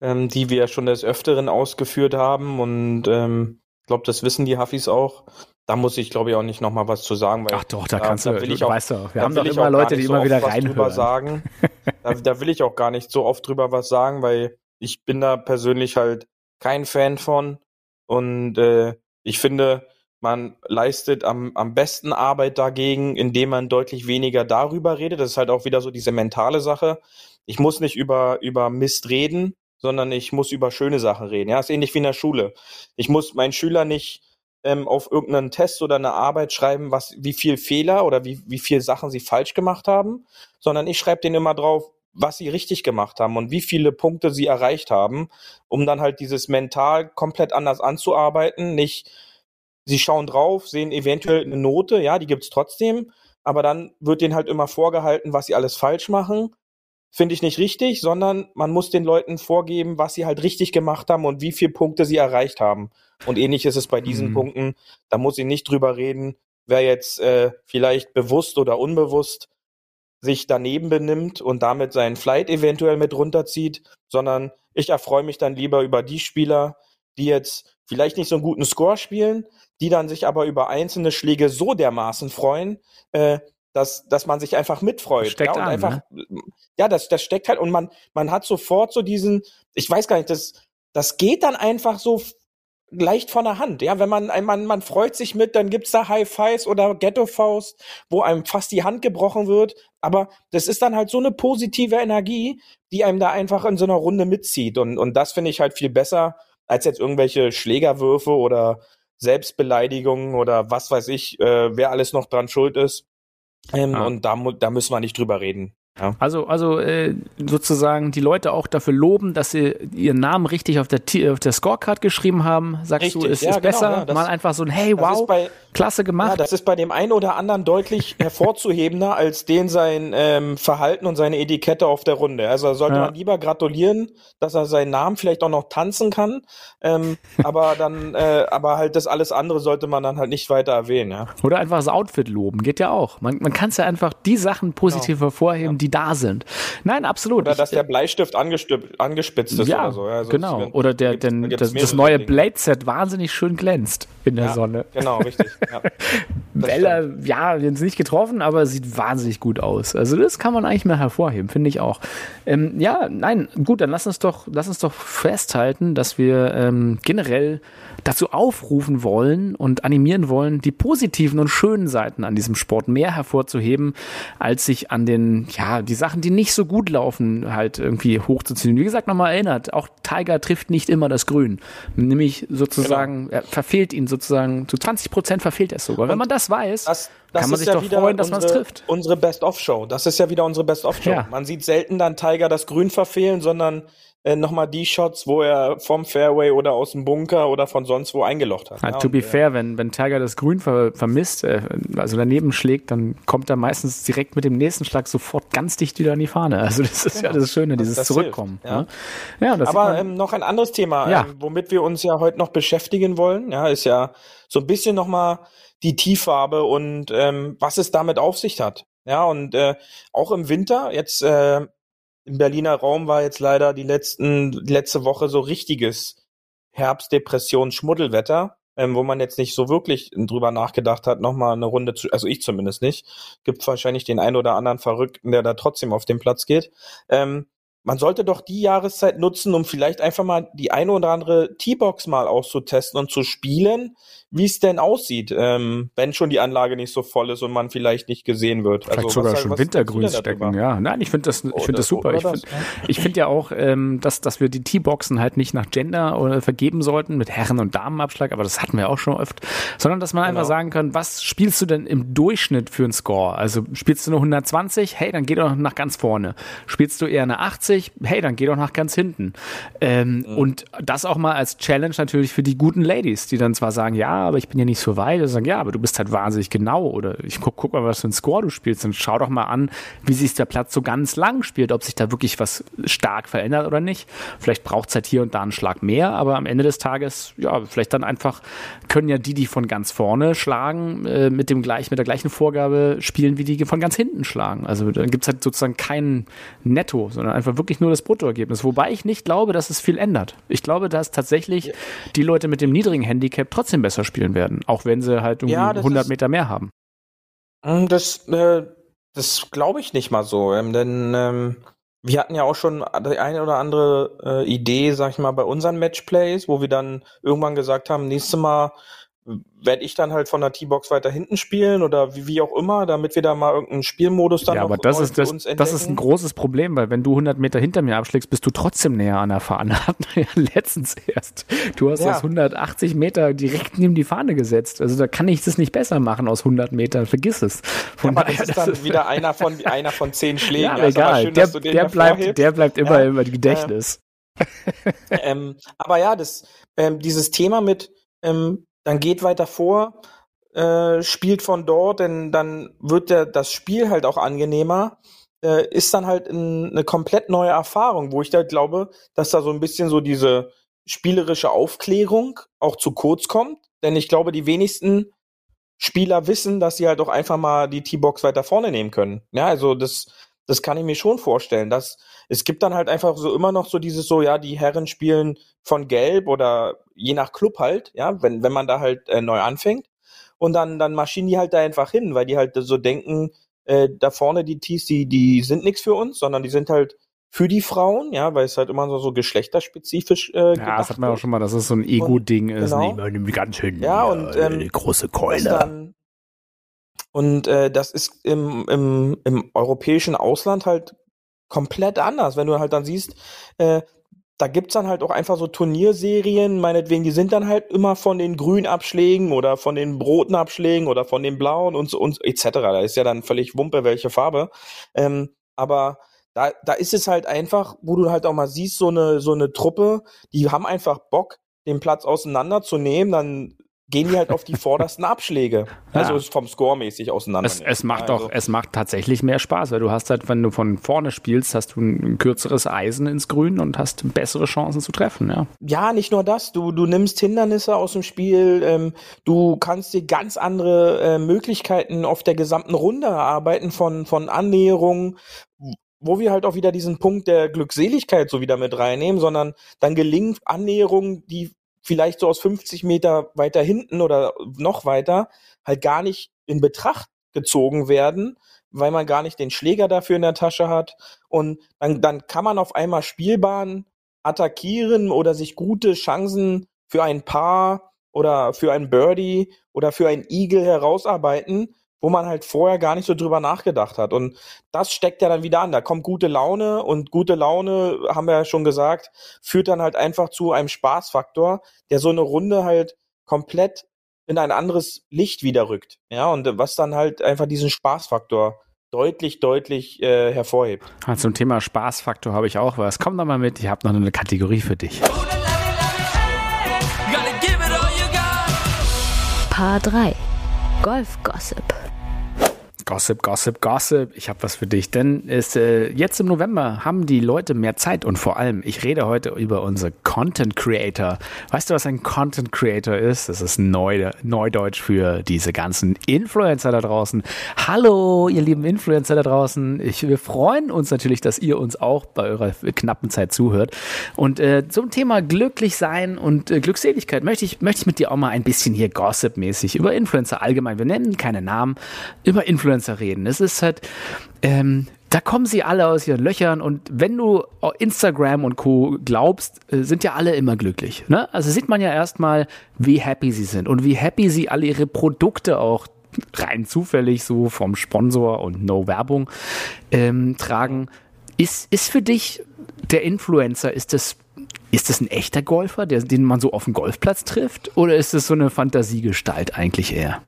ähm, die wir schon des Öfteren ausgeführt haben und ähm, ich glaube, das wissen die Huffis auch. Da muss ich, glaube ich, auch nicht noch mal was zu sagen. Weil Ach doch, da da- kannst da du, will du ich auch- weißt doch, wir da haben doch immer Leute, die nicht immer so wieder reinhören. sagen. da, da will ich auch gar nicht so oft drüber was sagen, weil ich bin da persönlich halt kein Fan von und äh, ich finde, man leistet am, am besten Arbeit dagegen, indem man deutlich weniger darüber redet. Das ist halt auch wieder so diese mentale Sache. Ich muss nicht über, über Mist reden, sondern ich muss über schöne Sachen reden. Ja, ist ähnlich wie in der Schule. Ich muss meinen Schüler nicht ähm, auf irgendeinen Test oder eine Arbeit schreiben, was, wie viel Fehler oder wie, wie viel Sachen sie falsch gemacht haben, sondern ich schreibe denen immer drauf, was sie richtig gemacht haben und wie viele Punkte sie erreicht haben, um dann halt dieses mental komplett anders anzuarbeiten. Nicht, sie schauen drauf, sehen eventuell eine Note, ja, die gibt's trotzdem, aber dann wird denen halt immer vorgehalten, was sie alles falsch machen. Finde ich nicht richtig, sondern man muss den Leuten vorgeben, was sie halt richtig gemacht haben und wie viele Punkte sie erreicht haben. Und ähnlich ist es bei diesen mhm. Punkten. Da muss ich nicht drüber reden, wer jetzt äh, vielleicht bewusst oder unbewusst sich daneben benimmt und damit seinen Flight eventuell mit runterzieht, sondern ich erfreue mich dann lieber über die Spieler, die jetzt vielleicht nicht so einen guten Score spielen, die dann sich aber über einzelne Schläge so dermaßen freuen, äh, dass, dass man sich einfach mitfreut. Steckt ja, und an, einfach, ne? ja, das, das steckt halt und man, man hat sofort so diesen, ich weiß gar nicht, das, das geht dann einfach so leicht von der Hand. Ja, wenn man, man, man freut sich mit, dann gibt's da High Fives oder Ghetto Faust, wo einem fast die Hand gebrochen wird. Aber das ist dann halt so eine positive Energie, die einem da einfach in so einer Runde mitzieht. Und, und das finde ich halt viel besser, als jetzt irgendwelche Schlägerwürfe oder Selbstbeleidigungen oder was weiß ich, äh, wer alles noch dran schuld ist. Ähm, ah. Und da, da müssen wir nicht drüber reden. Ja. Also, also äh, sozusagen die Leute auch dafür loben, dass sie ihren Namen richtig auf der, auf der Scorecard geschrieben haben. Sagst richtig, du, es ja, ist genau, besser, ja, das, mal einfach so ein Hey, wow, bei, klasse gemacht. Ja, das ist bei dem einen oder anderen deutlich hervorzuhebender als den sein ähm, Verhalten und seine Etikette auf der Runde. Also sollte man lieber gratulieren, dass er seinen Namen vielleicht auch noch tanzen kann, ähm, aber dann, äh, aber halt das alles andere sollte man dann halt nicht weiter erwähnen. Ja. Oder einfach das Outfit loben, geht ja auch. Man, man kann es ja einfach die Sachen positiv genau. hervorheben, die da sind. Nein, absolut. Oder dass der Bleistift angespitzt ist ja, oder so. Also genau. oder der, denn, das, das, neue Blade-Set wahnsinnig schön glänzt in der ja, Sonne. Genau, richtig. Ja, Bella, ja, wir haben sie nicht getroffen, aber sieht wahnsinnig gut aus. Also das kann man eigentlich mal hervorheben, finde ich auch. Ähm, ja, nein, gut, dann lass uns doch, lass uns doch festhalten, dass wir ähm, generell dazu aufrufen wollen und animieren wollen, die positiven und schönen Seiten an diesem Sport mehr hervorzuheben, als sich an den, ja, die Sachen, die nicht so gut laufen, halt irgendwie hochzuziehen. Wie gesagt, nochmal erinnert, auch Tiger trifft nicht immer das Grün. Nämlich sozusagen, genau. er verfehlt ihn sozusagen, zu 20 Prozent verfehlt er es sogar. Und Wenn man das weiß, das, das kann man sich ja doch freuen, dass man es trifft. Unsere Best-of-Show. Das ist ja wieder unsere Best-of-Show. Ja. Man sieht selten dann Tiger das Grün verfehlen, sondern äh, nochmal die Shots, wo er vom Fairway oder aus dem Bunker oder von sonst wo eingelocht hat. Ja, ja, to be fair, wenn, wenn Tiger das Grün ver vermisst, äh, also daneben schlägt, dann kommt er meistens direkt mit dem nächsten Schlag sofort ganz dicht wieder an die Fahne. Also das ist genau. ja das Schöne, dieses das Zurückkommen. Hilft, ja. Ja. das Aber ähm, noch ein anderes Thema, ähm, womit wir uns ja heute noch beschäftigen wollen, ja, ist ja so ein bisschen nochmal die Tieffarbe und ähm, was es damit auf sich hat. Ja, und äh, auch im Winter, jetzt äh, im Berliner Raum war jetzt leider die letzten, letzte Woche so richtiges Herbstdepression, Schmuddelwetter, ähm, wo man jetzt nicht so wirklich drüber nachgedacht hat, nochmal eine Runde zu, also ich zumindest nicht. Gibt wahrscheinlich den einen oder anderen Verrückten, der da trotzdem auf den Platz geht. Ähm, man sollte doch die Jahreszeit nutzen, um vielleicht einfach mal die eine oder andere T-Box mal auszutesten und zu spielen, wie es denn aussieht, ähm, wenn schon die Anlage nicht so voll ist und man vielleicht nicht gesehen wird. Vielleicht also, sogar was, schon was Wintergrün stecken, ja. Nein, ich finde das, ich finde das super. Ich finde ich find ja auch, ähm, dass, dass wir die T-Boxen halt nicht nach Gender oder vergeben sollten mit Herren- und Damenabschlag, aber das hatten wir auch schon oft, sondern dass man genau. einfach sagen kann, was spielst du denn im Durchschnitt für einen Score? Also spielst du nur 120, hey, dann geh doch nach ganz vorne. Spielst du eher eine 80, hey, dann geh doch nach ganz hinten. Ähm, mhm. Und das auch mal als Challenge natürlich für die guten Ladies, die dann zwar sagen, ja, aber ich bin ja nicht so weit. Und sagen, ja, aber du bist halt wahnsinnig genau. Oder ich guck, guck mal, was für ein Score du spielst. Und schau doch mal an, wie sich der Platz so ganz lang spielt, ob sich da wirklich was stark verändert oder nicht. Vielleicht braucht es halt hier und da einen Schlag mehr, aber am Ende des Tages, ja, vielleicht dann einfach können ja die, die von ganz vorne schlagen, äh, mit dem gleich, mit der gleichen Vorgabe spielen, wie die von ganz hinten schlagen. Also dann gibt es halt sozusagen kein Netto, sondern einfach wirklich nur das Bruttoergebnis. Wobei ich nicht glaube, dass es viel ändert. Ich glaube, dass tatsächlich die Leute mit dem niedrigen Handicap trotzdem besser spielen spielen werden, auch wenn sie halt irgendwie ja, 100 ist, Meter mehr haben. Hm, das, äh, das glaube ich nicht mal so, ähm, denn ähm, wir hatten ja auch schon die eine oder andere äh, Idee, sag ich mal, bei unseren Matchplays, wo wir dann irgendwann gesagt haben, nächstes Mal werde ich dann halt von der T-Box weiter hinten spielen oder wie, wie auch immer, damit wir da mal irgendeinen Spielmodus dann ja, aber das ist, das, das ist ein großes Problem, weil wenn du 100 Meter hinter mir abschlägst, bist du trotzdem näher an der Fahne. Hatten wir ja letztens erst. Du hast ja. das 180 Meter direkt neben die Fahne gesetzt. Also da kann ich das nicht besser machen aus 100 Metern. Vergiss es. Von ja, aber das ist dann ist wieder einer von, einer von zehn Schlägen. Ja, also egal. Schön, der, der bleibt, der bleibt immer ja. im Gedächtnis. ähm, aber ja, das, ähm, dieses Thema mit, ähm, dann geht weiter vor, äh, spielt von dort, denn dann wird der, das Spiel halt auch angenehmer. Äh, ist dann halt ein, eine komplett neue Erfahrung, wo ich da glaube, dass da so ein bisschen so diese spielerische Aufklärung auch zu kurz kommt. Denn ich glaube, die wenigsten Spieler wissen, dass sie halt auch einfach mal die T-Box weiter vorne nehmen können. Ja, also das, das kann ich mir schon vorstellen, dass es gibt dann halt einfach so immer noch so dieses so, ja, die Herren spielen von Gelb oder je nach Club halt, ja, wenn, wenn man da halt äh, neu anfängt. Und dann, dann maschinen die halt da einfach hin, weil die halt so denken, äh, da vorne die Tees, die, die sind nichts für uns, sondern die sind halt für die Frauen, ja, weil es halt immer so, so geschlechterspezifisch äh, Ja, das hat man auch schon mal, dass es so ein Ego-Ding ist. Genau. Nee, ganz schön. Ja, und ähm, eine große Keule. Dann, und äh, das ist im, im, im europäischen Ausland halt komplett anders, wenn du halt dann siehst, äh, da gibt's dann halt auch einfach so Turnierserien, meinetwegen, die sind dann halt immer von den grünen Abschlägen oder von den roten Abschlägen oder von den blauen und so und etc. Da ist ja dann völlig Wumpe, welche Farbe. Ähm, aber da, da ist es halt einfach, wo du halt auch mal siehst, so eine, so eine Truppe, die haben einfach Bock, den Platz auseinanderzunehmen, dann gehen die halt auf die vordersten Abschläge. Also ja. vom Score mäßig auseinander. Es, es macht also. doch, es macht tatsächlich mehr Spaß, weil du hast halt, wenn du von vorne spielst, hast du ein kürzeres Eisen ins Grün und hast bessere Chancen zu treffen, ja. Ja, nicht nur das. Du, du nimmst Hindernisse aus dem Spiel, ähm, du kannst dir ganz andere äh, Möglichkeiten auf der gesamten Runde erarbeiten von, von Annäherungen, wo wir halt auch wieder diesen Punkt der Glückseligkeit so wieder mit reinnehmen, sondern dann gelingt Annäherungen, die vielleicht so aus 50 Meter weiter hinten oder noch weiter halt gar nicht in Betracht gezogen werden, weil man gar nicht den Schläger dafür in der Tasche hat. Und dann, dann kann man auf einmal Spielbahn attackieren oder sich gute Chancen für ein Paar oder für ein Birdie oder für ein Eagle herausarbeiten, wo man halt vorher gar nicht so drüber nachgedacht hat. Und das steckt ja dann wieder an. Da kommt gute Laune und gute Laune, haben wir ja schon gesagt, führt dann halt einfach zu einem Spaßfaktor, der so eine Runde halt komplett in ein anderes Licht wieder rückt. Ja, und was dann halt einfach diesen Spaßfaktor deutlich, deutlich äh, hervorhebt. Ah, zum Thema Spaßfaktor habe ich auch was. Komm doch mal mit, ich habe noch eine Kategorie für dich. Paar 3 Golf Gossip. Gossip, Gossip, Gossip. Ich habe was für dich, denn es, äh, jetzt im November haben die Leute mehr Zeit und vor allem, ich rede heute über unsere Content Creator. Weißt du, was ein Content Creator ist? Das ist Neu, Neudeutsch für diese ganzen Influencer da draußen. Hallo, ihr lieben Influencer da draußen. Ich, wir freuen uns natürlich, dass ihr uns auch bei eurer knappen Zeit zuhört. Und äh, zum Thema glücklich sein und äh, Glückseligkeit möchte ich, möchte ich mit dir auch mal ein bisschen hier Gossip-mäßig über Influencer allgemein. Wir nennen keine Namen, über Influencer Influencer reden. Es ist halt, ähm, da kommen sie alle aus ihren Löchern und wenn du Instagram und Co. glaubst, äh, sind ja alle immer glücklich. Ne? Also sieht man ja erstmal, wie happy sie sind und wie happy sie alle ihre Produkte auch rein zufällig so vom Sponsor und No Werbung ähm, tragen. Ist, ist für dich der Influencer, ist das, ist das ein echter Golfer, der, den man so auf dem Golfplatz trifft? Oder ist es so eine Fantasiegestalt eigentlich eher?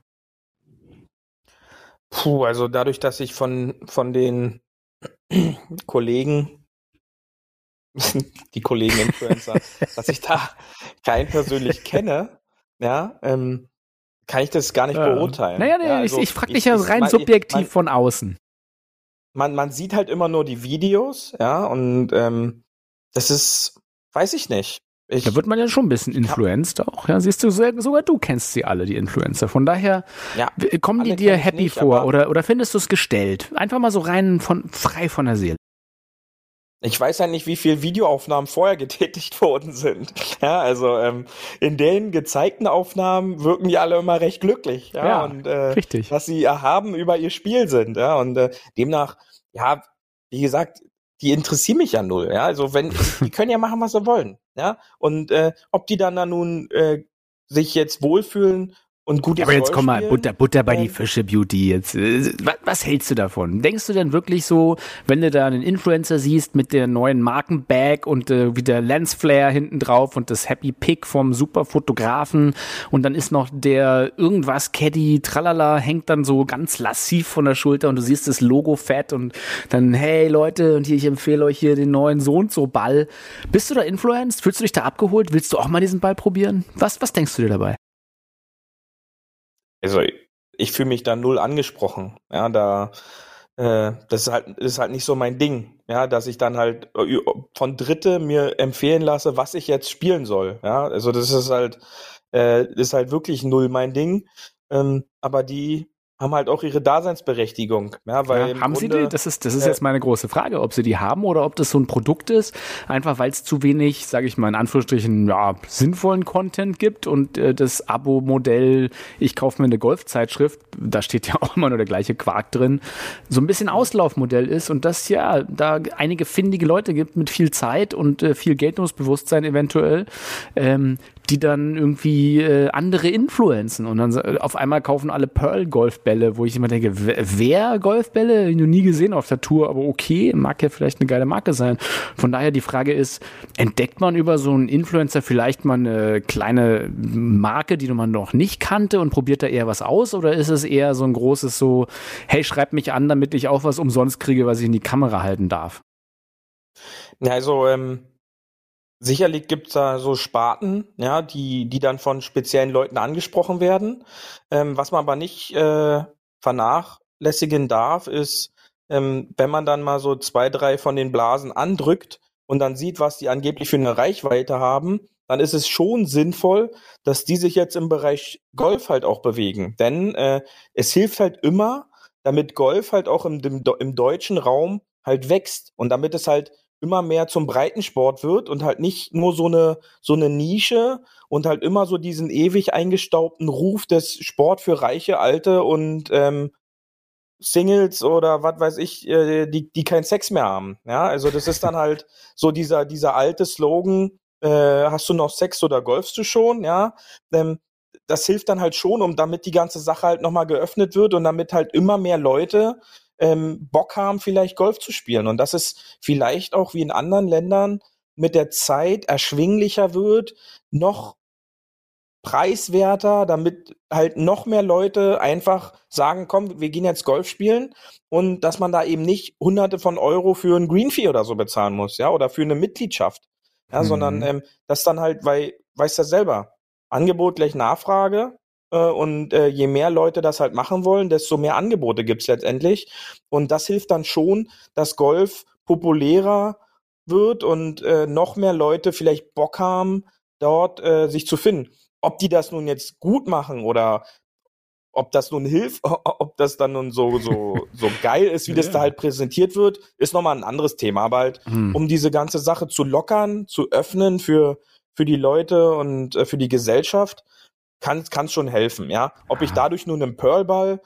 Puh, also dadurch, dass ich von, von den Kollegen, die Kollegen Influencer, dass ich da keinen persönlich kenne, ja, ähm, kann ich das gar nicht ja. beurteilen. Naja, nee, ja, also ich, ich frage dich ja rein man, subjektiv man, von außen. Man, man sieht halt immer nur die Videos, ja, und ähm, das ist, weiß ich nicht. Ich, da wird man ja schon ein bisschen influenced auch. Ja, siehst du, sogar du kennst sie alle, die Influencer. Von daher ja, kommen die dir happy nicht, vor oder, oder findest du es gestellt? Einfach mal so rein von, frei von der Seele. Ich weiß ja nicht, wie viele Videoaufnahmen vorher getätigt worden sind. Ja, also ähm, in den gezeigten Aufnahmen wirken die alle immer recht glücklich. Ja, ja und äh, richtig. dass sie erhaben über ihr Spiel sind. Ja, und äh, demnach, ja, wie gesagt, die interessieren mich ja null. Ja, also wenn die können ja machen, was sie wollen. Ja, und äh, ob die dann da nun äh, sich jetzt wohlfühlen und gutes Aber jetzt komm mal. Butter, Butter bei die Ähm, Fische, Beauty. Jetzt, äh, was, was hältst du davon? Denkst du denn wirklich so, wenn du da einen Influencer siehst mit der neuen Markenbag und äh, wie der Lensflare hinten drauf und das Happy Pick vom Superfotografen und dann ist noch der irgendwas Caddy, tralala, hängt dann so ganz lassiv von der Schulter und du siehst das Logo fett und dann, hey Leute, und hier, ich empfehle euch hier den neuen so und so Ball. Bist du da influenced? Fühlst du dich da abgeholt? Willst du auch mal diesen Ball probieren? Was, was denkst du dir dabei? Also ich fühle mich da null angesprochen. Ja, da äh, das ist halt ist halt nicht so mein Ding. Ja, dass ich dann halt äh, von Dritte mir empfehlen lasse, was ich jetzt spielen soll. Ja, also das ist halt äh, ist halt wirklich null mein Ding. Ähm, aber die haben halt auch ihre Daseinsberechtigung. Ja, weil Ja, haben sie Grunde- die? Das ist, das ist äh, jetzt meine große Frage, ob sie die haben oder ob das so ein Produkt ist, einfach weil es zu wenig, sage ich mal in Anführungsstrichen, ja, sinnvollen Content gibt und äh, das Abo-Modell, ich kaufe mir eine Golfzeitschrift, da steht ja auch immer nur der gleiche Quark drin, so ein bisschen Auslaufmodell ist und das ja da einige findige Leute gibt mit viel Zeit und äh, viel Geltungsbewusstsein eventuell, ähm, die dann irgendwie äh, andere influenzen und dann auf einmal kaufen alle Pearl Golfbälle, wo ich immer denke, wer- Golfbälle? Noch nie gesehen auf der Tour, aber okay, mag ja vielleicht eine geile Marke sein. Von daher die Frage ist, entdeckt man über so einen Influencer vielleicht mal eine kleine Marke, die man noch nicht kannte und probiert da eher was aus oder ist es eher so ein großes so, hey, schreib mich an, damit ich auch was umsonst kriege, was ich in die Kamera halten darf? Ja, also ähm, sicherlich gibt's da so Sparten, ja, die, die dann von speziellen Leuten angesprochen werden. Ähm, was man aber nicht äh, vernachlässigen darf, ist, ähm, wenn man dann mal so zwei, drei von den Blasen andrückt und dann sieht, was die angeblich für eine Reichweite haben, dann ist es schon sinnvoll, dass die sich jetzt im Bereich Golf halt auch bewegen. Denn äh, es hilft halt immer, damit Golf halt auch im, im, im deutschen Raum halt wächst und damit es halt immer mehr zum Breitensport wird und halt nicht nur so eine so eine Nische und halt immer so diesen ewig eingestaubten Ruf des Sport für reiche Alte und ähm, Singles oder was weiß ich, äh, die die keinen Sex mehr haben. Ja, also das ist dann halt so dieser dieser alte Slogan: äh, Hast du noch Sex oder golfst du schon? Ja, ähm, das hilft dann halt schon, um damit die ganze Sache halt nochmal geöffnet wird und damit halt immer mehr Leute ähm, Bock haben, vielleicht Golf zu spielen. Und das ist vielleicht auch wie in anderen Ländern mit der Zeit erschwinglicher wird, noch preiswerter, damit halt noch mehr Leute einfach sagen, komm, wir gehen jetzt Golf spielen und dass man da eben nicht hunderte von Euro für ein Green Fee oder so bezahlen muss, ja, oder für eine Mitgliedschaft. Ja, Mhm. sondern ähm, das dann halt, weil, weißt du ja selber, Angebot gleich Nachfrage, und äh, je mehr Leute das halt machen wollen, desto mehr Angebote gibt's letztendlich. Und das hilft dann schon, dass Golf populärer wird und äh, noch mehr Leute vielleicht Bock haben, dort äh, sich zu finden. Ob die das nun jetzt gut machen oder ob das nun hilft, ob das dann nun so, so, so geil ist, wie das da halt präsentiert wird, ist nochmal ein anderes Thema. Aber halt, Hm. um diese ganze Sache zu lockern, zu öffnen für, für die Leute und äh, für die Gesellschaft, kann es schon helfen, ja. Ob ich Ja. dadurch nur einen Pearlball,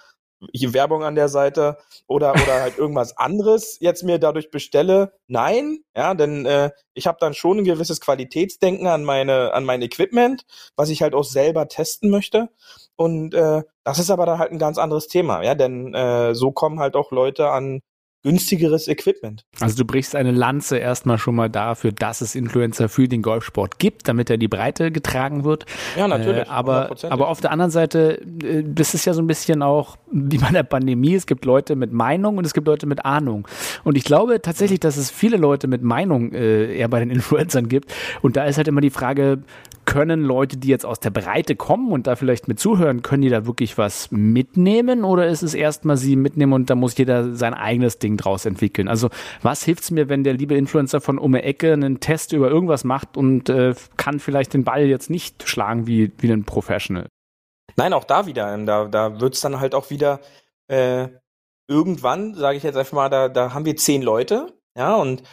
hier Werbung an der Seite, oder, oder halt irgendwas anderes jetzt mir dadurch bestelle, nein, ja, denn äh, ich habe dann schon ein gewisses Qualitätsdenken an meine, an mein Equipment, was ich halt auch selber testen möchte. Und äh, das ist aber dann halt ein ganz anderes Thema, ja, denn äh, so kommen halt auch Leute an günstigeres Equipment. Also du brichst eine Lanze erstmal schon mal dafür, dass es Influencer für den Golfsport gibt, damit er die Breite getragen wird. Ja, natürlich. Äh, aber, aber auf der anderen Seite, äh, das ist ja so ein bisschen auch wie bei der Pandemie. Es gibt Leute mit Meinung und es gibt Leute mit Ahnung. Und ich glaube tatsächlich, dass es viele Leute mit Meinung äh, eher bei den Influencern gibt. Und da ist halt immer die Frage, können Leute, die jetzt aus der Breite kommen und da vielleicht mit zuhören, können die da wirklich was mitnehmen oder ist es erstmal sie mitnehmen und da muss jeder sein eigenes Ding draus entwickeln? Also was hilft's mir, wenn der liebe Influencer von um die Ecke einen Test über irgendwas macht und äh, kann vielleicht den Ball jetzt nicht schlagen wie, wie ein Professional? Nein, auch da wieder. ähm, Da, da wird's dann halt auch wieder äh, irgendwann, sage ich jetzt einfach mal, da, da haben wir zehn Leute, ja, und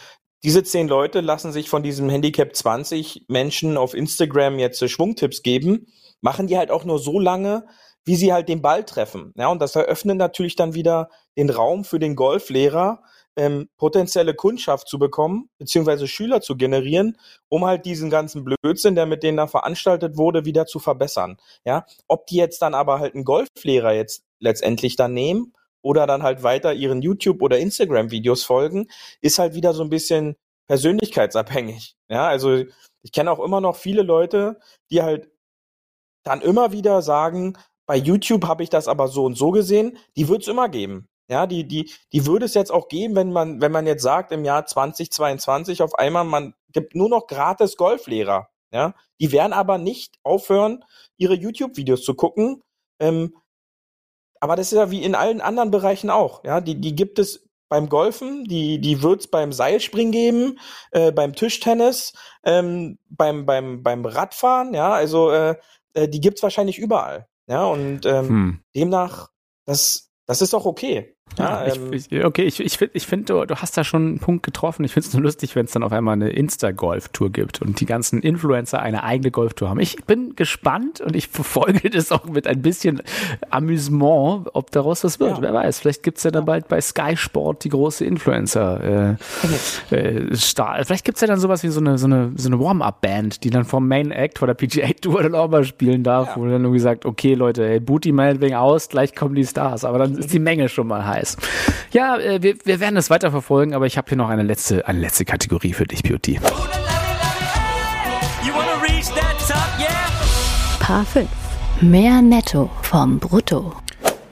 diese zehn Leute lassen sich von diesem Handicap 20 Menschen auf Instagram jetzt äh, Schwungtipps geben, machen die halt auch nur so lange, wie sie halt den Ball treffen. Ja, und das eröffnet natürlich dann wieder den Raum für den Golflehrer, ähm, potenzielle Kundschaft zu bekommen, beziehungsweise Schüler zu generieren, um halt diesen ganzen Blödsinn, der mit denen da veranstaltet wurde, wieder zu verbessern. Ja, ob die jetzt dann aber halt einen Golflehrer jetzt letztendlich dann nehmen oder dann halt weiter ihren YouTube oder Instagram Videos folgen, ist halt wieder so ein bisschen persönlichkeitsabhängig. Ja, also ich kenne auch immer noch viele Leute, die halt dann immer wieder sagen, bei YouTube habe ich das aber so und so gesehen, die wird es immer geben. Ja, die, die, die würde es jetzt auch geben, wenn man, wenn man jetzt sagt, im Jahr 2022 auf einmal, man gibt nur noch gratis Golflehrer. Ja, die werden aber nicht aufhören, ihre YouTube-Videos zu gucken. Ähm, aber das ist ja wie in allen anderen Bereichen auch. Ja, die, die gibt es beim Golfen, die, die wird es beim Seilspringen geben, äh, beim Tischtennis, ähm, beim, beim, beim Radfahren, ja, also äh, äh die gibt's wahrscheinlich überall. Ja, und ähm, hm. demnach, das, das ist auch okay. Ja, ähm, ich, ich, okay, ich, ich finde, ich find, du, du hast da schon einen Punkt getroffen. Ich finde es nur lustig, wenn es dann auf einmal eine Insta-Golf-Tour gibt und die ganzen Influencer eine eigene Golftour haben. Ich bin gespannt und ich verfolge das auch mit ein bisschen Amüsement, ob daraus was wird. Ja. Wer weiß, vielleicht gibt es ja dann ja. bald bei Sky Sport die große Influencer. Äh, äh, Star. Vielleicht gibt es ja dann sowas wie so eine, so eine, so eine Warm-Up-Band, die dann vom Main Act vor der PGA Tour dann auch mal spielen darf, ja. wo dann irgendwie sagt, okay Leute, hey, Booty meinetwegen aus, gleich kommen die Stars. Aber dann ist die Menge schon mal heiß heiß. Ja, äh, wir, wir werden es weiter verfolgen, aber ich habe hier noch eine letzte, eine letzte Kategorie für dich, Beauty. Paar 5. Mehr Netto vom Brutto.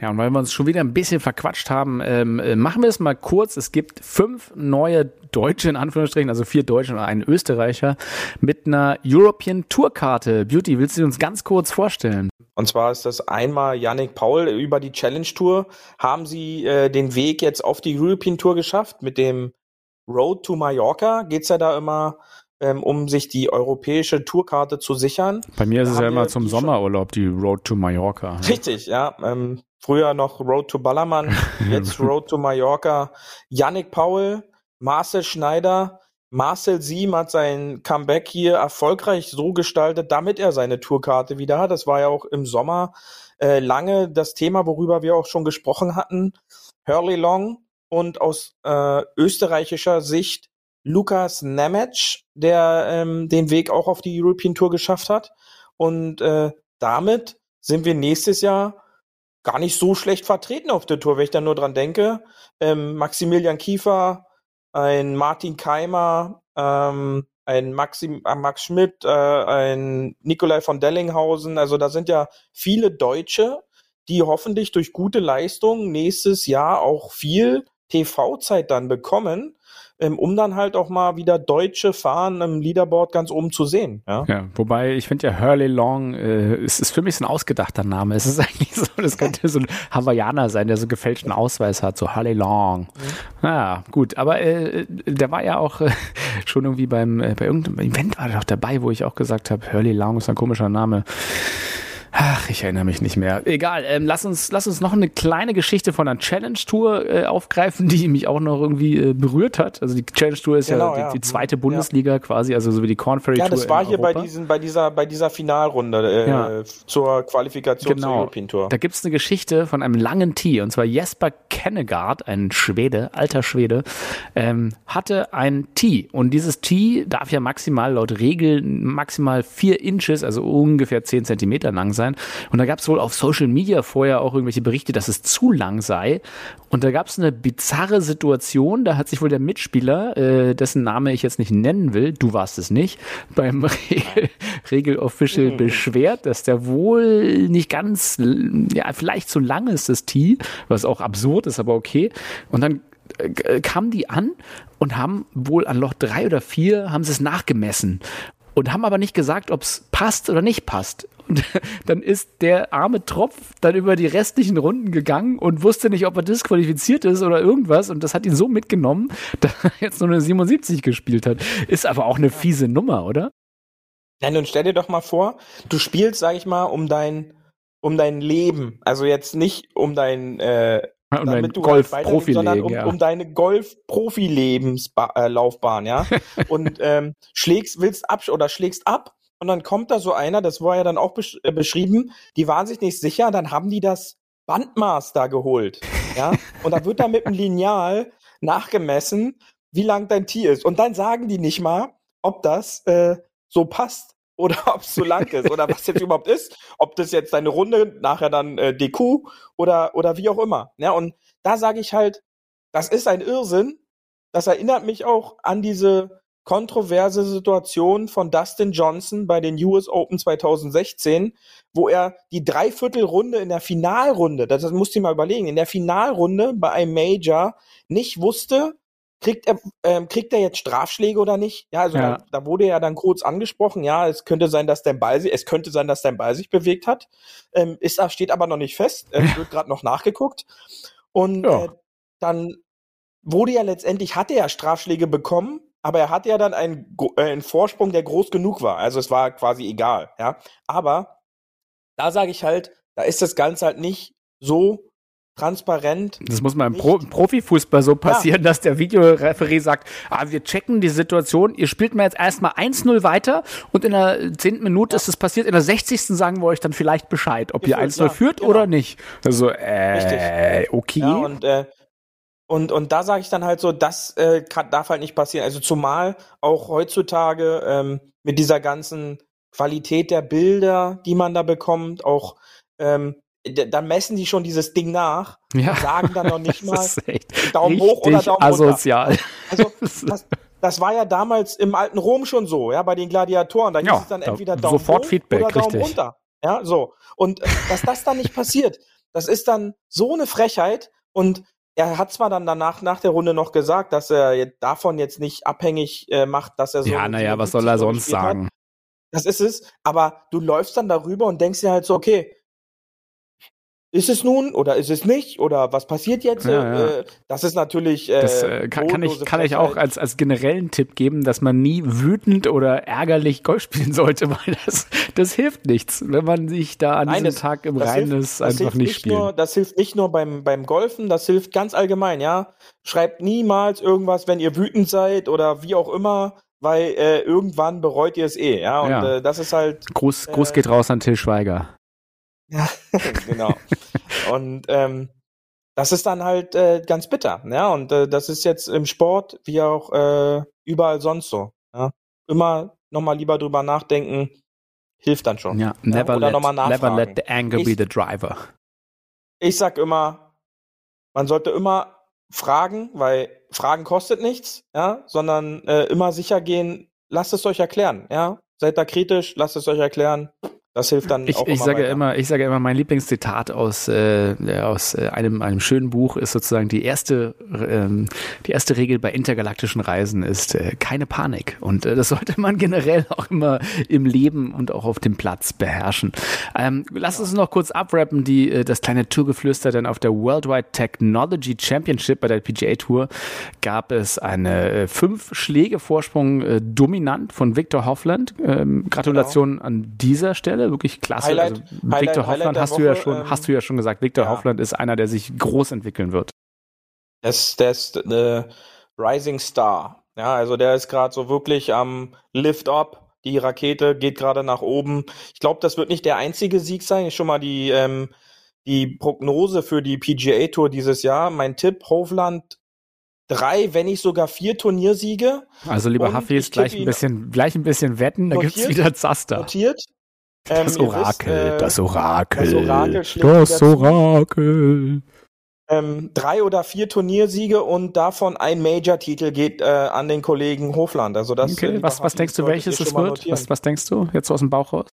Ja, und weil wir uns schon wieder ein bisschen verquatscht haben, ähm, äh, machen wir es mal kurz. Es gibt fünf neue Deutsche in Anführungsstrichen, also vier Deutsche und einen Österreicher mit einer European Tourkarte. Beauty, willst du uns ganz kurz vorstellen? Und zwar ist das einmal Yannick Paul über die Challenge Tour haben sie äh, den Weg jetzt auf die European Tour geschafft mit dem Road to Mallorca. Geht's ja da immer ähm, um sich die europäische Tourkarte zu sichern. Bei mir ist es ja immer zum Sommerurlaub die Road to Mallorca. Richtig, ja. Ähm, früher noch Road to Ballermann, jetzt Road to Mallorca. Yannick Paul, Marcel Schneider, Marcel Siem hat sein Comeback hier erfolgreich so gestaltet, damit er seine Tourkarte wieder hat. Das war ja auch im Sommer äh, lange das Thema, worüber wir auch schon gesprochen hatten. Hurley Long und aus äh, österreichischer Sicht Lukas Nemec, der ähm, den Weg auch auf die European Tour geschafft hat. Und äh, damit sind wir nächstes Jahr gar nicht so schlecht vertreten auf der Tour, wenn ich da nur dran denke. Ähm, Maximilian Kiefer, ein Martin Keimer, ähm, ein Maxim, äh, Max Schmidt, äh, ein Nikolai von Dellinghausen. Also da sind ja viele Deutsche, die hoffentlich durch gute Leistung nächstes Jahr auch viel TV-Zeit dann bekommen ähm, um dann halt auch mal wieder Deutsche fahren im Leaderboard ganz oben zu sehen. Ja, ja wobei ich finde ja Hurley Long, äh, ist, ist für mich so ein ausgedachter Name. Es ist eigentlich so, das könnte so ein Hawaiianer sein, der so gefälschten Ausweis hat, so Hurley Long. Mhm. Naja, gut, aber äh, der war ja auch äh, schon irgendwie beim, äh, bei irgendeinem Event war er doch dabei, wo ich auch gesagt habe, Hurley Long ist ein komischer Name. Ach, ich erinnere mich nicht mehr. Egal, ähm, lass, uns, lass uns noch eine kleine Geschichte von einer Challenge-Tour äh, aufgreifen, die mich auch noch irgendwie äh, berührt hat. Also die Challenge-Tour ist genau, ja, die, die, zweite Bundesliga ja. quasi, also so wie die Corn Ferry Tour. Ja, das war hier bei, diesen, bei, dieser, bei dieser Finalrunde äh, ja. zur Qualifikation genau. zur European Tour. Da gibt's eine Geschichte von einem langen Tee, und zwar Jesper Kennegard, ein Schwede, alter Schwede, ähm, hatte ein Tee. Und dieses Tee darf ja maximal laut Regel maximal vier Inches, also ungefähr zehn Zentimeter lang sein sein. Und da gab es wohl auf Social Media vorher auch irgendwelche Berichte, dass es zu lang sei. Und da gab es eine bizarre Situation, da hat sich wohl der Mitspieler, äh, dessen Name ich jetzt nicht nennen will, du warst es nicht, beim Regel, Regel-Official mhm. beschwert, dass der wohl nicht ganz, ja, vielleicht zu lang ist, das Tee, was auch absurd ist, aber okay. Und dann äh, kamen die an und haben wohl an Loch drei oder vier haben sie es nachgemessen und haben aber nicht gesagt, ob es passt oder nicht passt. Und dann ist der arme Tropf dann über die restlichen Runden gegangen und wusste nicht, ob er disqualifiziert ist oder irgendwas. Und das hat ihn so mitgenommen, dass er jetzt nur eine 77 gespielt hat. Ist aber auch eine fiese Nummer, oder? Nein, und stell dir doch mal vor, du spielst, sag ich mal, um dein, um dein Leben. Also jetzt nicht um dein äh, um dein Golf-Profi-Leben, sondern um, ja. um deine Golf-Profi-Lebenslaufbahn, äh, ja. und ähm, schlägst, willst ab oder schlägst ab und dann kommt da so einer, das war ja dann auch besch äh, beschrieben, die waren sich nicht sicher, dann haben die das Bandmaß da geholt. Ja, und da wird dann mit dem Lineal nachgemessen, wie lang dein Tee ist. Und dann sagen die nicht mal, ob das äh, so passt oder ob es zu lang ist oder was jetzt überhaupt ist, ob das jetzt deine Runde nachher dann äh, DQ oder oder wie auch immer. Ja, und da sage ich halt, das ist ein Irrsinn. Das erinnert mich auch an diese kontroverse Situation von Dustin Johnson bei den US Open 2016, wo er die Dreiviertelrunde in der Finalrunde, das, das musst du mal überlegen, in der Finalrunde bei einem Major nicht wusste, kriegt er, ähm, kriegt er jetzt Strafschläge oder nicht? Ja, also Ja. Da, da wurde ja dann kurz angesprochen, ja, es könnte sein, dass dein Ball sich, es könnte sein, dass dein Ball sich bewegt hat. Ähm, ist, steht aber noch nicht fest. Es wird gerade noch nachgeguckt. Und Ja. äh, dann wurde ja letztendlich, hatte er Strafschläge bekommen, aber er hatte ja dann einen, äh, einen Vorsprung, der groß genug war. Also es war quasi egal, ja. Aber da sage ich halt, da ist das Ganze halt nicht so transparent. Das muss mal im Pro Profifußball so passieren, dass der Videoreferee sagt, ah, wir checken die Situation, ihr spielt mir jetzt erstmal 1-0 weiter und in der 10. Minute ist es passiert, in der 60. sagen wir euch dann vielleicht Bescheid, ob ihr Gefühlt, 1-0 ja, führt genau. oder nicht. Also, äh, okay. Ja, und, äh, und, und da sage ich dann halt so, das äh, kann, darf halt nicht passieren. Also zumal auch heutzutage ähm, mit dieser ganzen Qualität der Bilder, die man da bekommt, auch ähm, d- dann messen die schon dieses Ding nach ja. und sagen dann noch nicht mal Daumen hoch oder Daumen runter. asozial. Also das, das war ja damals im alten Rom schon so, ja, bei den Gladiatoren. Da hieß Ja, es dann da- entweder Daumen sofort hoch Feedback, oder Daumen richtig. runter. Ja, so. Und äh, dass das dann nicht passiert, das ist dann so eine Frechheit. Und er hat zwar dann danach nach der Runde noch gesagt, dass er davon jetzt nicht abhängig äh, macht, dass er so. Ja, naja, was soll er 57 sonst gespielt hat. sagen? Das ist es. Aber du läufst dann darüber und denkst dir halt so, okay, ist es nun oder ist es nicht oder was passiert jetzt? Ja, ja. Äh, das ist natürlich. Äh, Das äh, kann, kann ich, kann ich auch als, als generellen Tipp geben, dass man nie wütend oder ärgerlich Golf spielen sollte, weil das, das hilft nichts, wenn man sich da an Nein, diesem das- Tag im Reinen ist, einfach nicht spielen. Nur, das hilft nicht nur beim, beim Golfen, das hilft ganz allgemein, ja. Schreibt niemals irgendwas, wenn ihr wütend seid oder wie auch immer, weil äh, irgendwann bereut ihr es eh, ja. Und Ja. Äh, das ist halt, Gruß, Gruß äh, geht raus an Till Schweiger. Ja, genau. Und ähm, das ist dann halt äh, ganz bitter, ja. Und äh, das ist jetzt im Sport wie auch äh, überall sonst so. Ja? Immer nochmal lieber drüber nachdenken, hilft dann schon. Ja, never, oder let, noch mal never nachfragen. let the anger be Ich- the driver. ich sag immer, man sollte immer fragen, weil Fragen kostet nichts, ja, sondern äh, immer sicher gehen, lasst es euch erklären, ja. Seid da kritisch, lasst es euch erklären. Das hilft dann Ich, auch ich immer sage weiter. immer, ich sage immer, mein Lieblingszitat aus, äh, aus äh, einem, einem schönen Buch ist sozusagen die erste, ähm, die erste Regel bei intergalaktischen Reisen ist äh, keine Panik. Und äh, das sollte man generell auch immer im Leben und auch auf dem Platz beherrschen. Ähm, lass uns noch kurz abrappen, die, äh, das kleine Tourgeflüster, denn auf der Worldwide Technology Championship bei der PGA Tour gab es eine äh, fünf Schläge Vorsprung äh, dominant von Victor Hoffland. Ähm, Gratulation an dieser Stelle, wirklich klasse. Highlight- also, Victor Hoffland hast du ja Woche, schon, ähm, hast du ja schon gesagt. Victor ja. Hoffland ist einer, der sich groß entwickeln wird. Das, der ist äh, Rising Star. Ja, also der ist gerade so wirklich am Lift Up. Die Rakete geht gerade nach oben. Ich glaube, das wird nicht der einzige Sieg sein. Ist schon mal die, ähm, die Prognose für die PGA Tour dieses Jahr. Mein Tipp, Hovland drei, wenn nicht sogar vier Turniersiege Also lieber ich gleich ein bisschen, gleich ein bisschen wetten, da gibt's Notiert? wieder Zaster. notiert. Ähm, Das wisst, Orakel, äh, das Orakel, das Orakel das zu. Orakel. ähm, drei oder vier Turniersiege und davon ein Major-Titel geht äh, an den Kollegen Hofland. Also das, äh, Okay, lieber was, was denkst du, welches es wird? Was, was denkst du jetzt aus dem Bauch raus?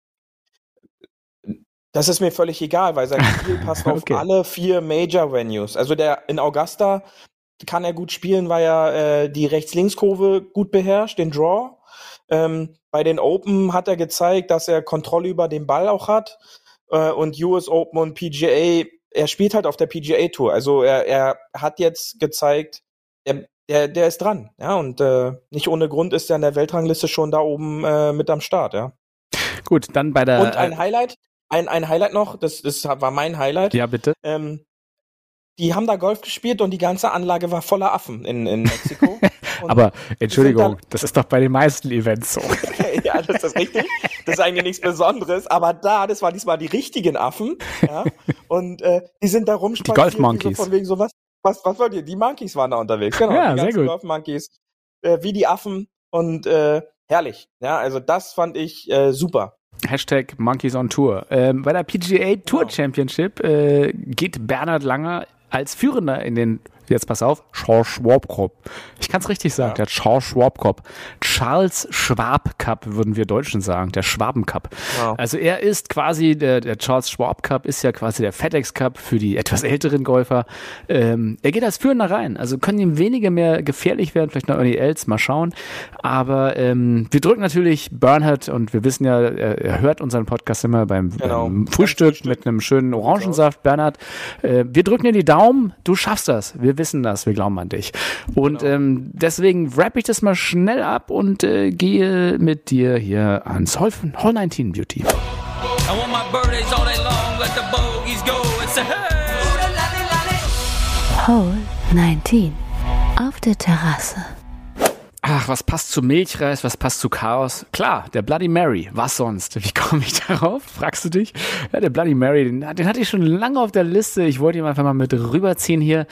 Das ist mir völlig egal, weil sein Spiel passt auf Okay. alle vier Major-Venues. Also der in Augusta kann er gut spielen, weil er äh, die Rechts-Links-Kurve gut beherrscht, den Draw. Ähm, bei den Open hat er gezeigt, dass er Kontrolle über den Ball auch hat. Äh, und US Open und PGA, er spielt halt auf der PGA Tour. Also er, er hat jetzt gezeigt, er, der, der ist dran. Ja, und äh, nicht ohne Grund ist er in der Weltrangliste schon da oben äh, mit am Start, ja. Gut, dann bei der. Und ein Highlight, ein, ein Highlight noch, das, das war mein Highlight. ja, bitte. Ähm, die haben da Golf gespielt und die ganze Anlage war voller Affen in, in Mexiko. Aber Entschuldigung, das ist doch bei den meisten Events so. ja, das ist richtig. Das ist eigentlich nichts Besonderes. Aber da, das waren diesmal die richtigen Affen. Ja? Und äh, die sind da rumspaziert. Die Golf Monkeys. So von wegen so, was, was, was wollt ihr? Die Monkeys waren da unterwegs. Genau, Ja, die sehr gut. Golf Monkeys. Äh, wie die Affen. Und äh, herrlich. Ja, also das fand ich äh, super. Hashtag Monkeys on Tour. Ähm, bei der PGA Tour Genau. Championship äh, geht Bernhard Langer als Führender in den, jetzt pass auf, Charles Schwab Cup. Ich kann es richtig sagen, der Charles Schwab Cup. Charles Schwab Cup würden wir Deutschen sagen, der Schwaben Cup. Genau. Also er ist quasi, der, der Charles Schwab Cup ist ja quasi der FedEx Cup für die etwas älteren Golfer. Ähm, er geht als Führender rein, also können ihm wenige mehr gefährlich werden, vielleicht noch Ernie Els, mal schauen. Aber ähm, wir drücken natürlich Bernhard und wir wissen ja, er, er hört unseren Podcast immer beim, Genau. beim Frühstück, Frühstück. mit einem schönen Orangensaft. Bernhard, äh, wir drücken dir die Daumen, du schaffst das, wir wissen das, wir glauben an dich. Und ähm, deswegen wrap ich das mal schnell ab und äh, gehe mit dir hier ans Hall, Hall 19 Beauty. I want my birthdays all day long, let the bogeys go and say, hey! Hole 19. Auf der Terrasse. Ach, was passt zu Milchreis, was passt zu Chaos? Klar, der Bloody Mary. Was sonst? Wie komme ich darauf? Fragst du dich? Ja, der Bloody Mary, den, den hatte ich schon lange auf der Liste. Ich wollte ihn einfach mal mit rüberziehen hier.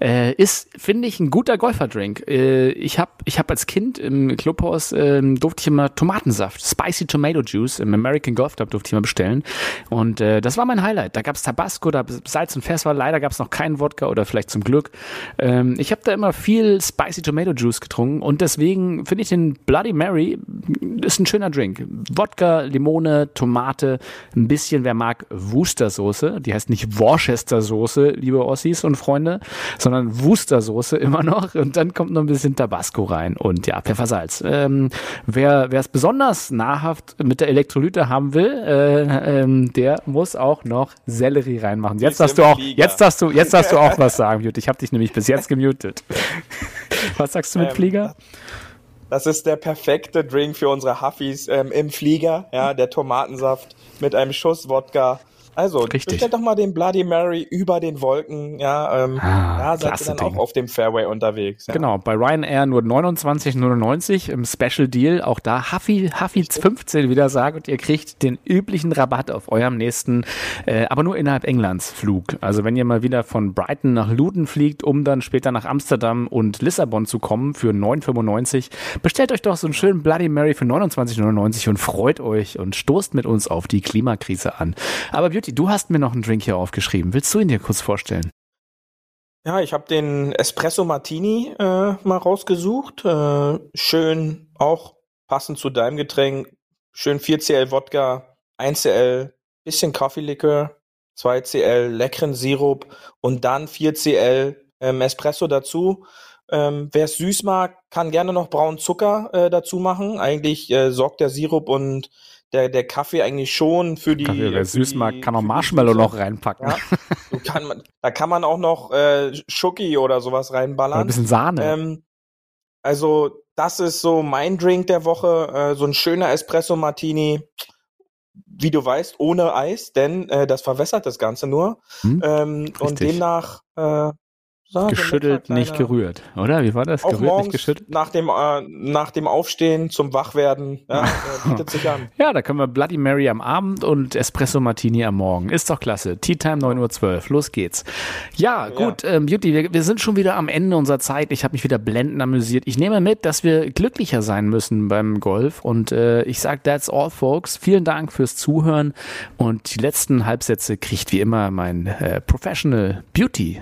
Äh, ist, finde ich, ein guter Golferdrink. Äh, ich habe ich hab als Kind im Clubhaus, ähm, durfte ich immer Tomatensaft, Spicy Tomato Juice im American Golf Club durfte ich immer bestellen. Und äh, das war mein Highlight. Da gab's Tabasco, da Salz und Pfeffer. Leider gab's noch keinen Wodka oder vielleicht zum Glück. Ähm, ich habe da immer viel Spicy Tomato Juice getrunken und deswegen finde ich den Bloody Mary ist ein schöner Drink. Wodka, Limone, Tomate, ein bisschen, wer mag, Worcestersoße. Die heißt nicht Worcestersoße, liebe Ossis und Freunde, sondern Worcestersoße immer noch. Und dann kommt noch ein bisschen Tabasco rein und ja, Pfeffersalz. Ähm, wer es besonders nahrhaft mit der Elektrolyte haben will, äh, ähm, der muss auch noch Sellerie reinmachen. Jetzt darfst du auch, jetzt darfst du, jetzt darfst du auch was sagen, Jut. Ich habe dich nämlich bis jetzt gemutet. Was sagst du mit Ähm, Flieger? Das ist der perfekte Drink für unsere Huffis ähm, im Flieger. Ja, der Tomatensaft mit einem Schuss Wodka. Also, Richtig. bestellt doch mal den Bloody Mary über den Wolken. Ja, ähm, Ah, da seid ihr dann Ding. auch auf dem Fairway unterwegs. Ja. Genau, bei Ryanair nur 29,99 im Special Deal. Auch da Huffy, Huffy 15 wieder sagt und ihr kriegt den üblichen Rabatt auf eurem nächsten, äh, aber nur innerhalb Englands Flug. Also wenn ihr mal wieder von Brighton nach Luton fliegt, um dann später nach Amsterdam und Lissabon zu kommen für 9,95, bestellt euch doch so einen schönen Bloody Mary für 29,99 und freut euch und stoßt mit uns auf die Klimakrise an. Aber Beauty, du hast mir noch einen Drink hier aufgeschrieben. Willst du ihn dir kurz vorstellen? Ja, ich habe den Espresso Martini äh, mal rausgesucht. Äh, schön, auch passend zu deinem Getränk. Schön 4cl Wodka, 1cl bisschen Kaffeelikör, 2cl leckeren Sirup und dann 4cl ähm, Espresso dazu. Ähm, Wer es süß mag, kann gerne noch braunen Zucker äh, dazu machen. Eigentlich äh, sorgt der Sirup und der, der Kaffee eigentlich schon für die. Kaffee, wer für süß die- mag, kann auch Marshmallow noch reinpacken. Ja, du kann da kann man auch noch äh, Schoki oder sowas Oder ein reinballern. bisschen Sahne. Ähm, also das ist so mein Drink der Woche, äh, so ein schöner Espresso Martini, wie du weißt, ohne Eis, denn äh, das verwässert das Ganze nur. Hm? Ähm, und demnach äh, so geschüttelt, lecker nicht kleiner- gerührt, oder? Wie war das? Auch gerührt, nicht geschüttelt? nach dem äh, nach dem Aufstehen zum Wachwerden, ja, äh, bietet sich an. Ja, da können wir Bloody Mary am Abend und Espresso Martini am Morgen. Ist doch klasse. Tea Time 9.12 Uhr. Los geht's. Ja, gut, Ähm, Beauty, wir, wir sind schon wieder am Ende unserer Zeit. Ich habe mich wieder blendend amüsiert. Ich nehme mit, dass wir glücklicher sein müssen beim Golf. Und äh, ich sag, that's all, folks. Vielen Dank fürs Zuhören. Und die letzten Halbsätze kriegt wie immer mein äh, Professional Beauty.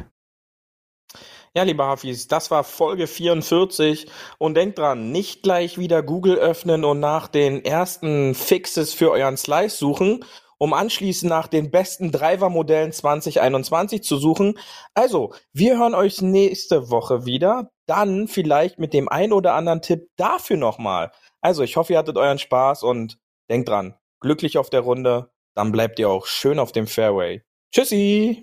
Ja, liebe Hafis, das war Folge 44 und denkt dran, nicht gleich wieder Google öffnen und nach den ersten Fixes für euren Slice suchen, um anschließend nach den besten Driver-Modellen 2021 zu suchen. Also, wir hören euch nächste Woche wieder, dann vielleicht mit dem ein oder anderen Tipp dafür nochmal. Also, ich hoffe, ihr hattet euren Spaß und denkt dran, glücklich auf der Runde, dann bleibt ihr auch schön auf dem Fairway. Tschüssi!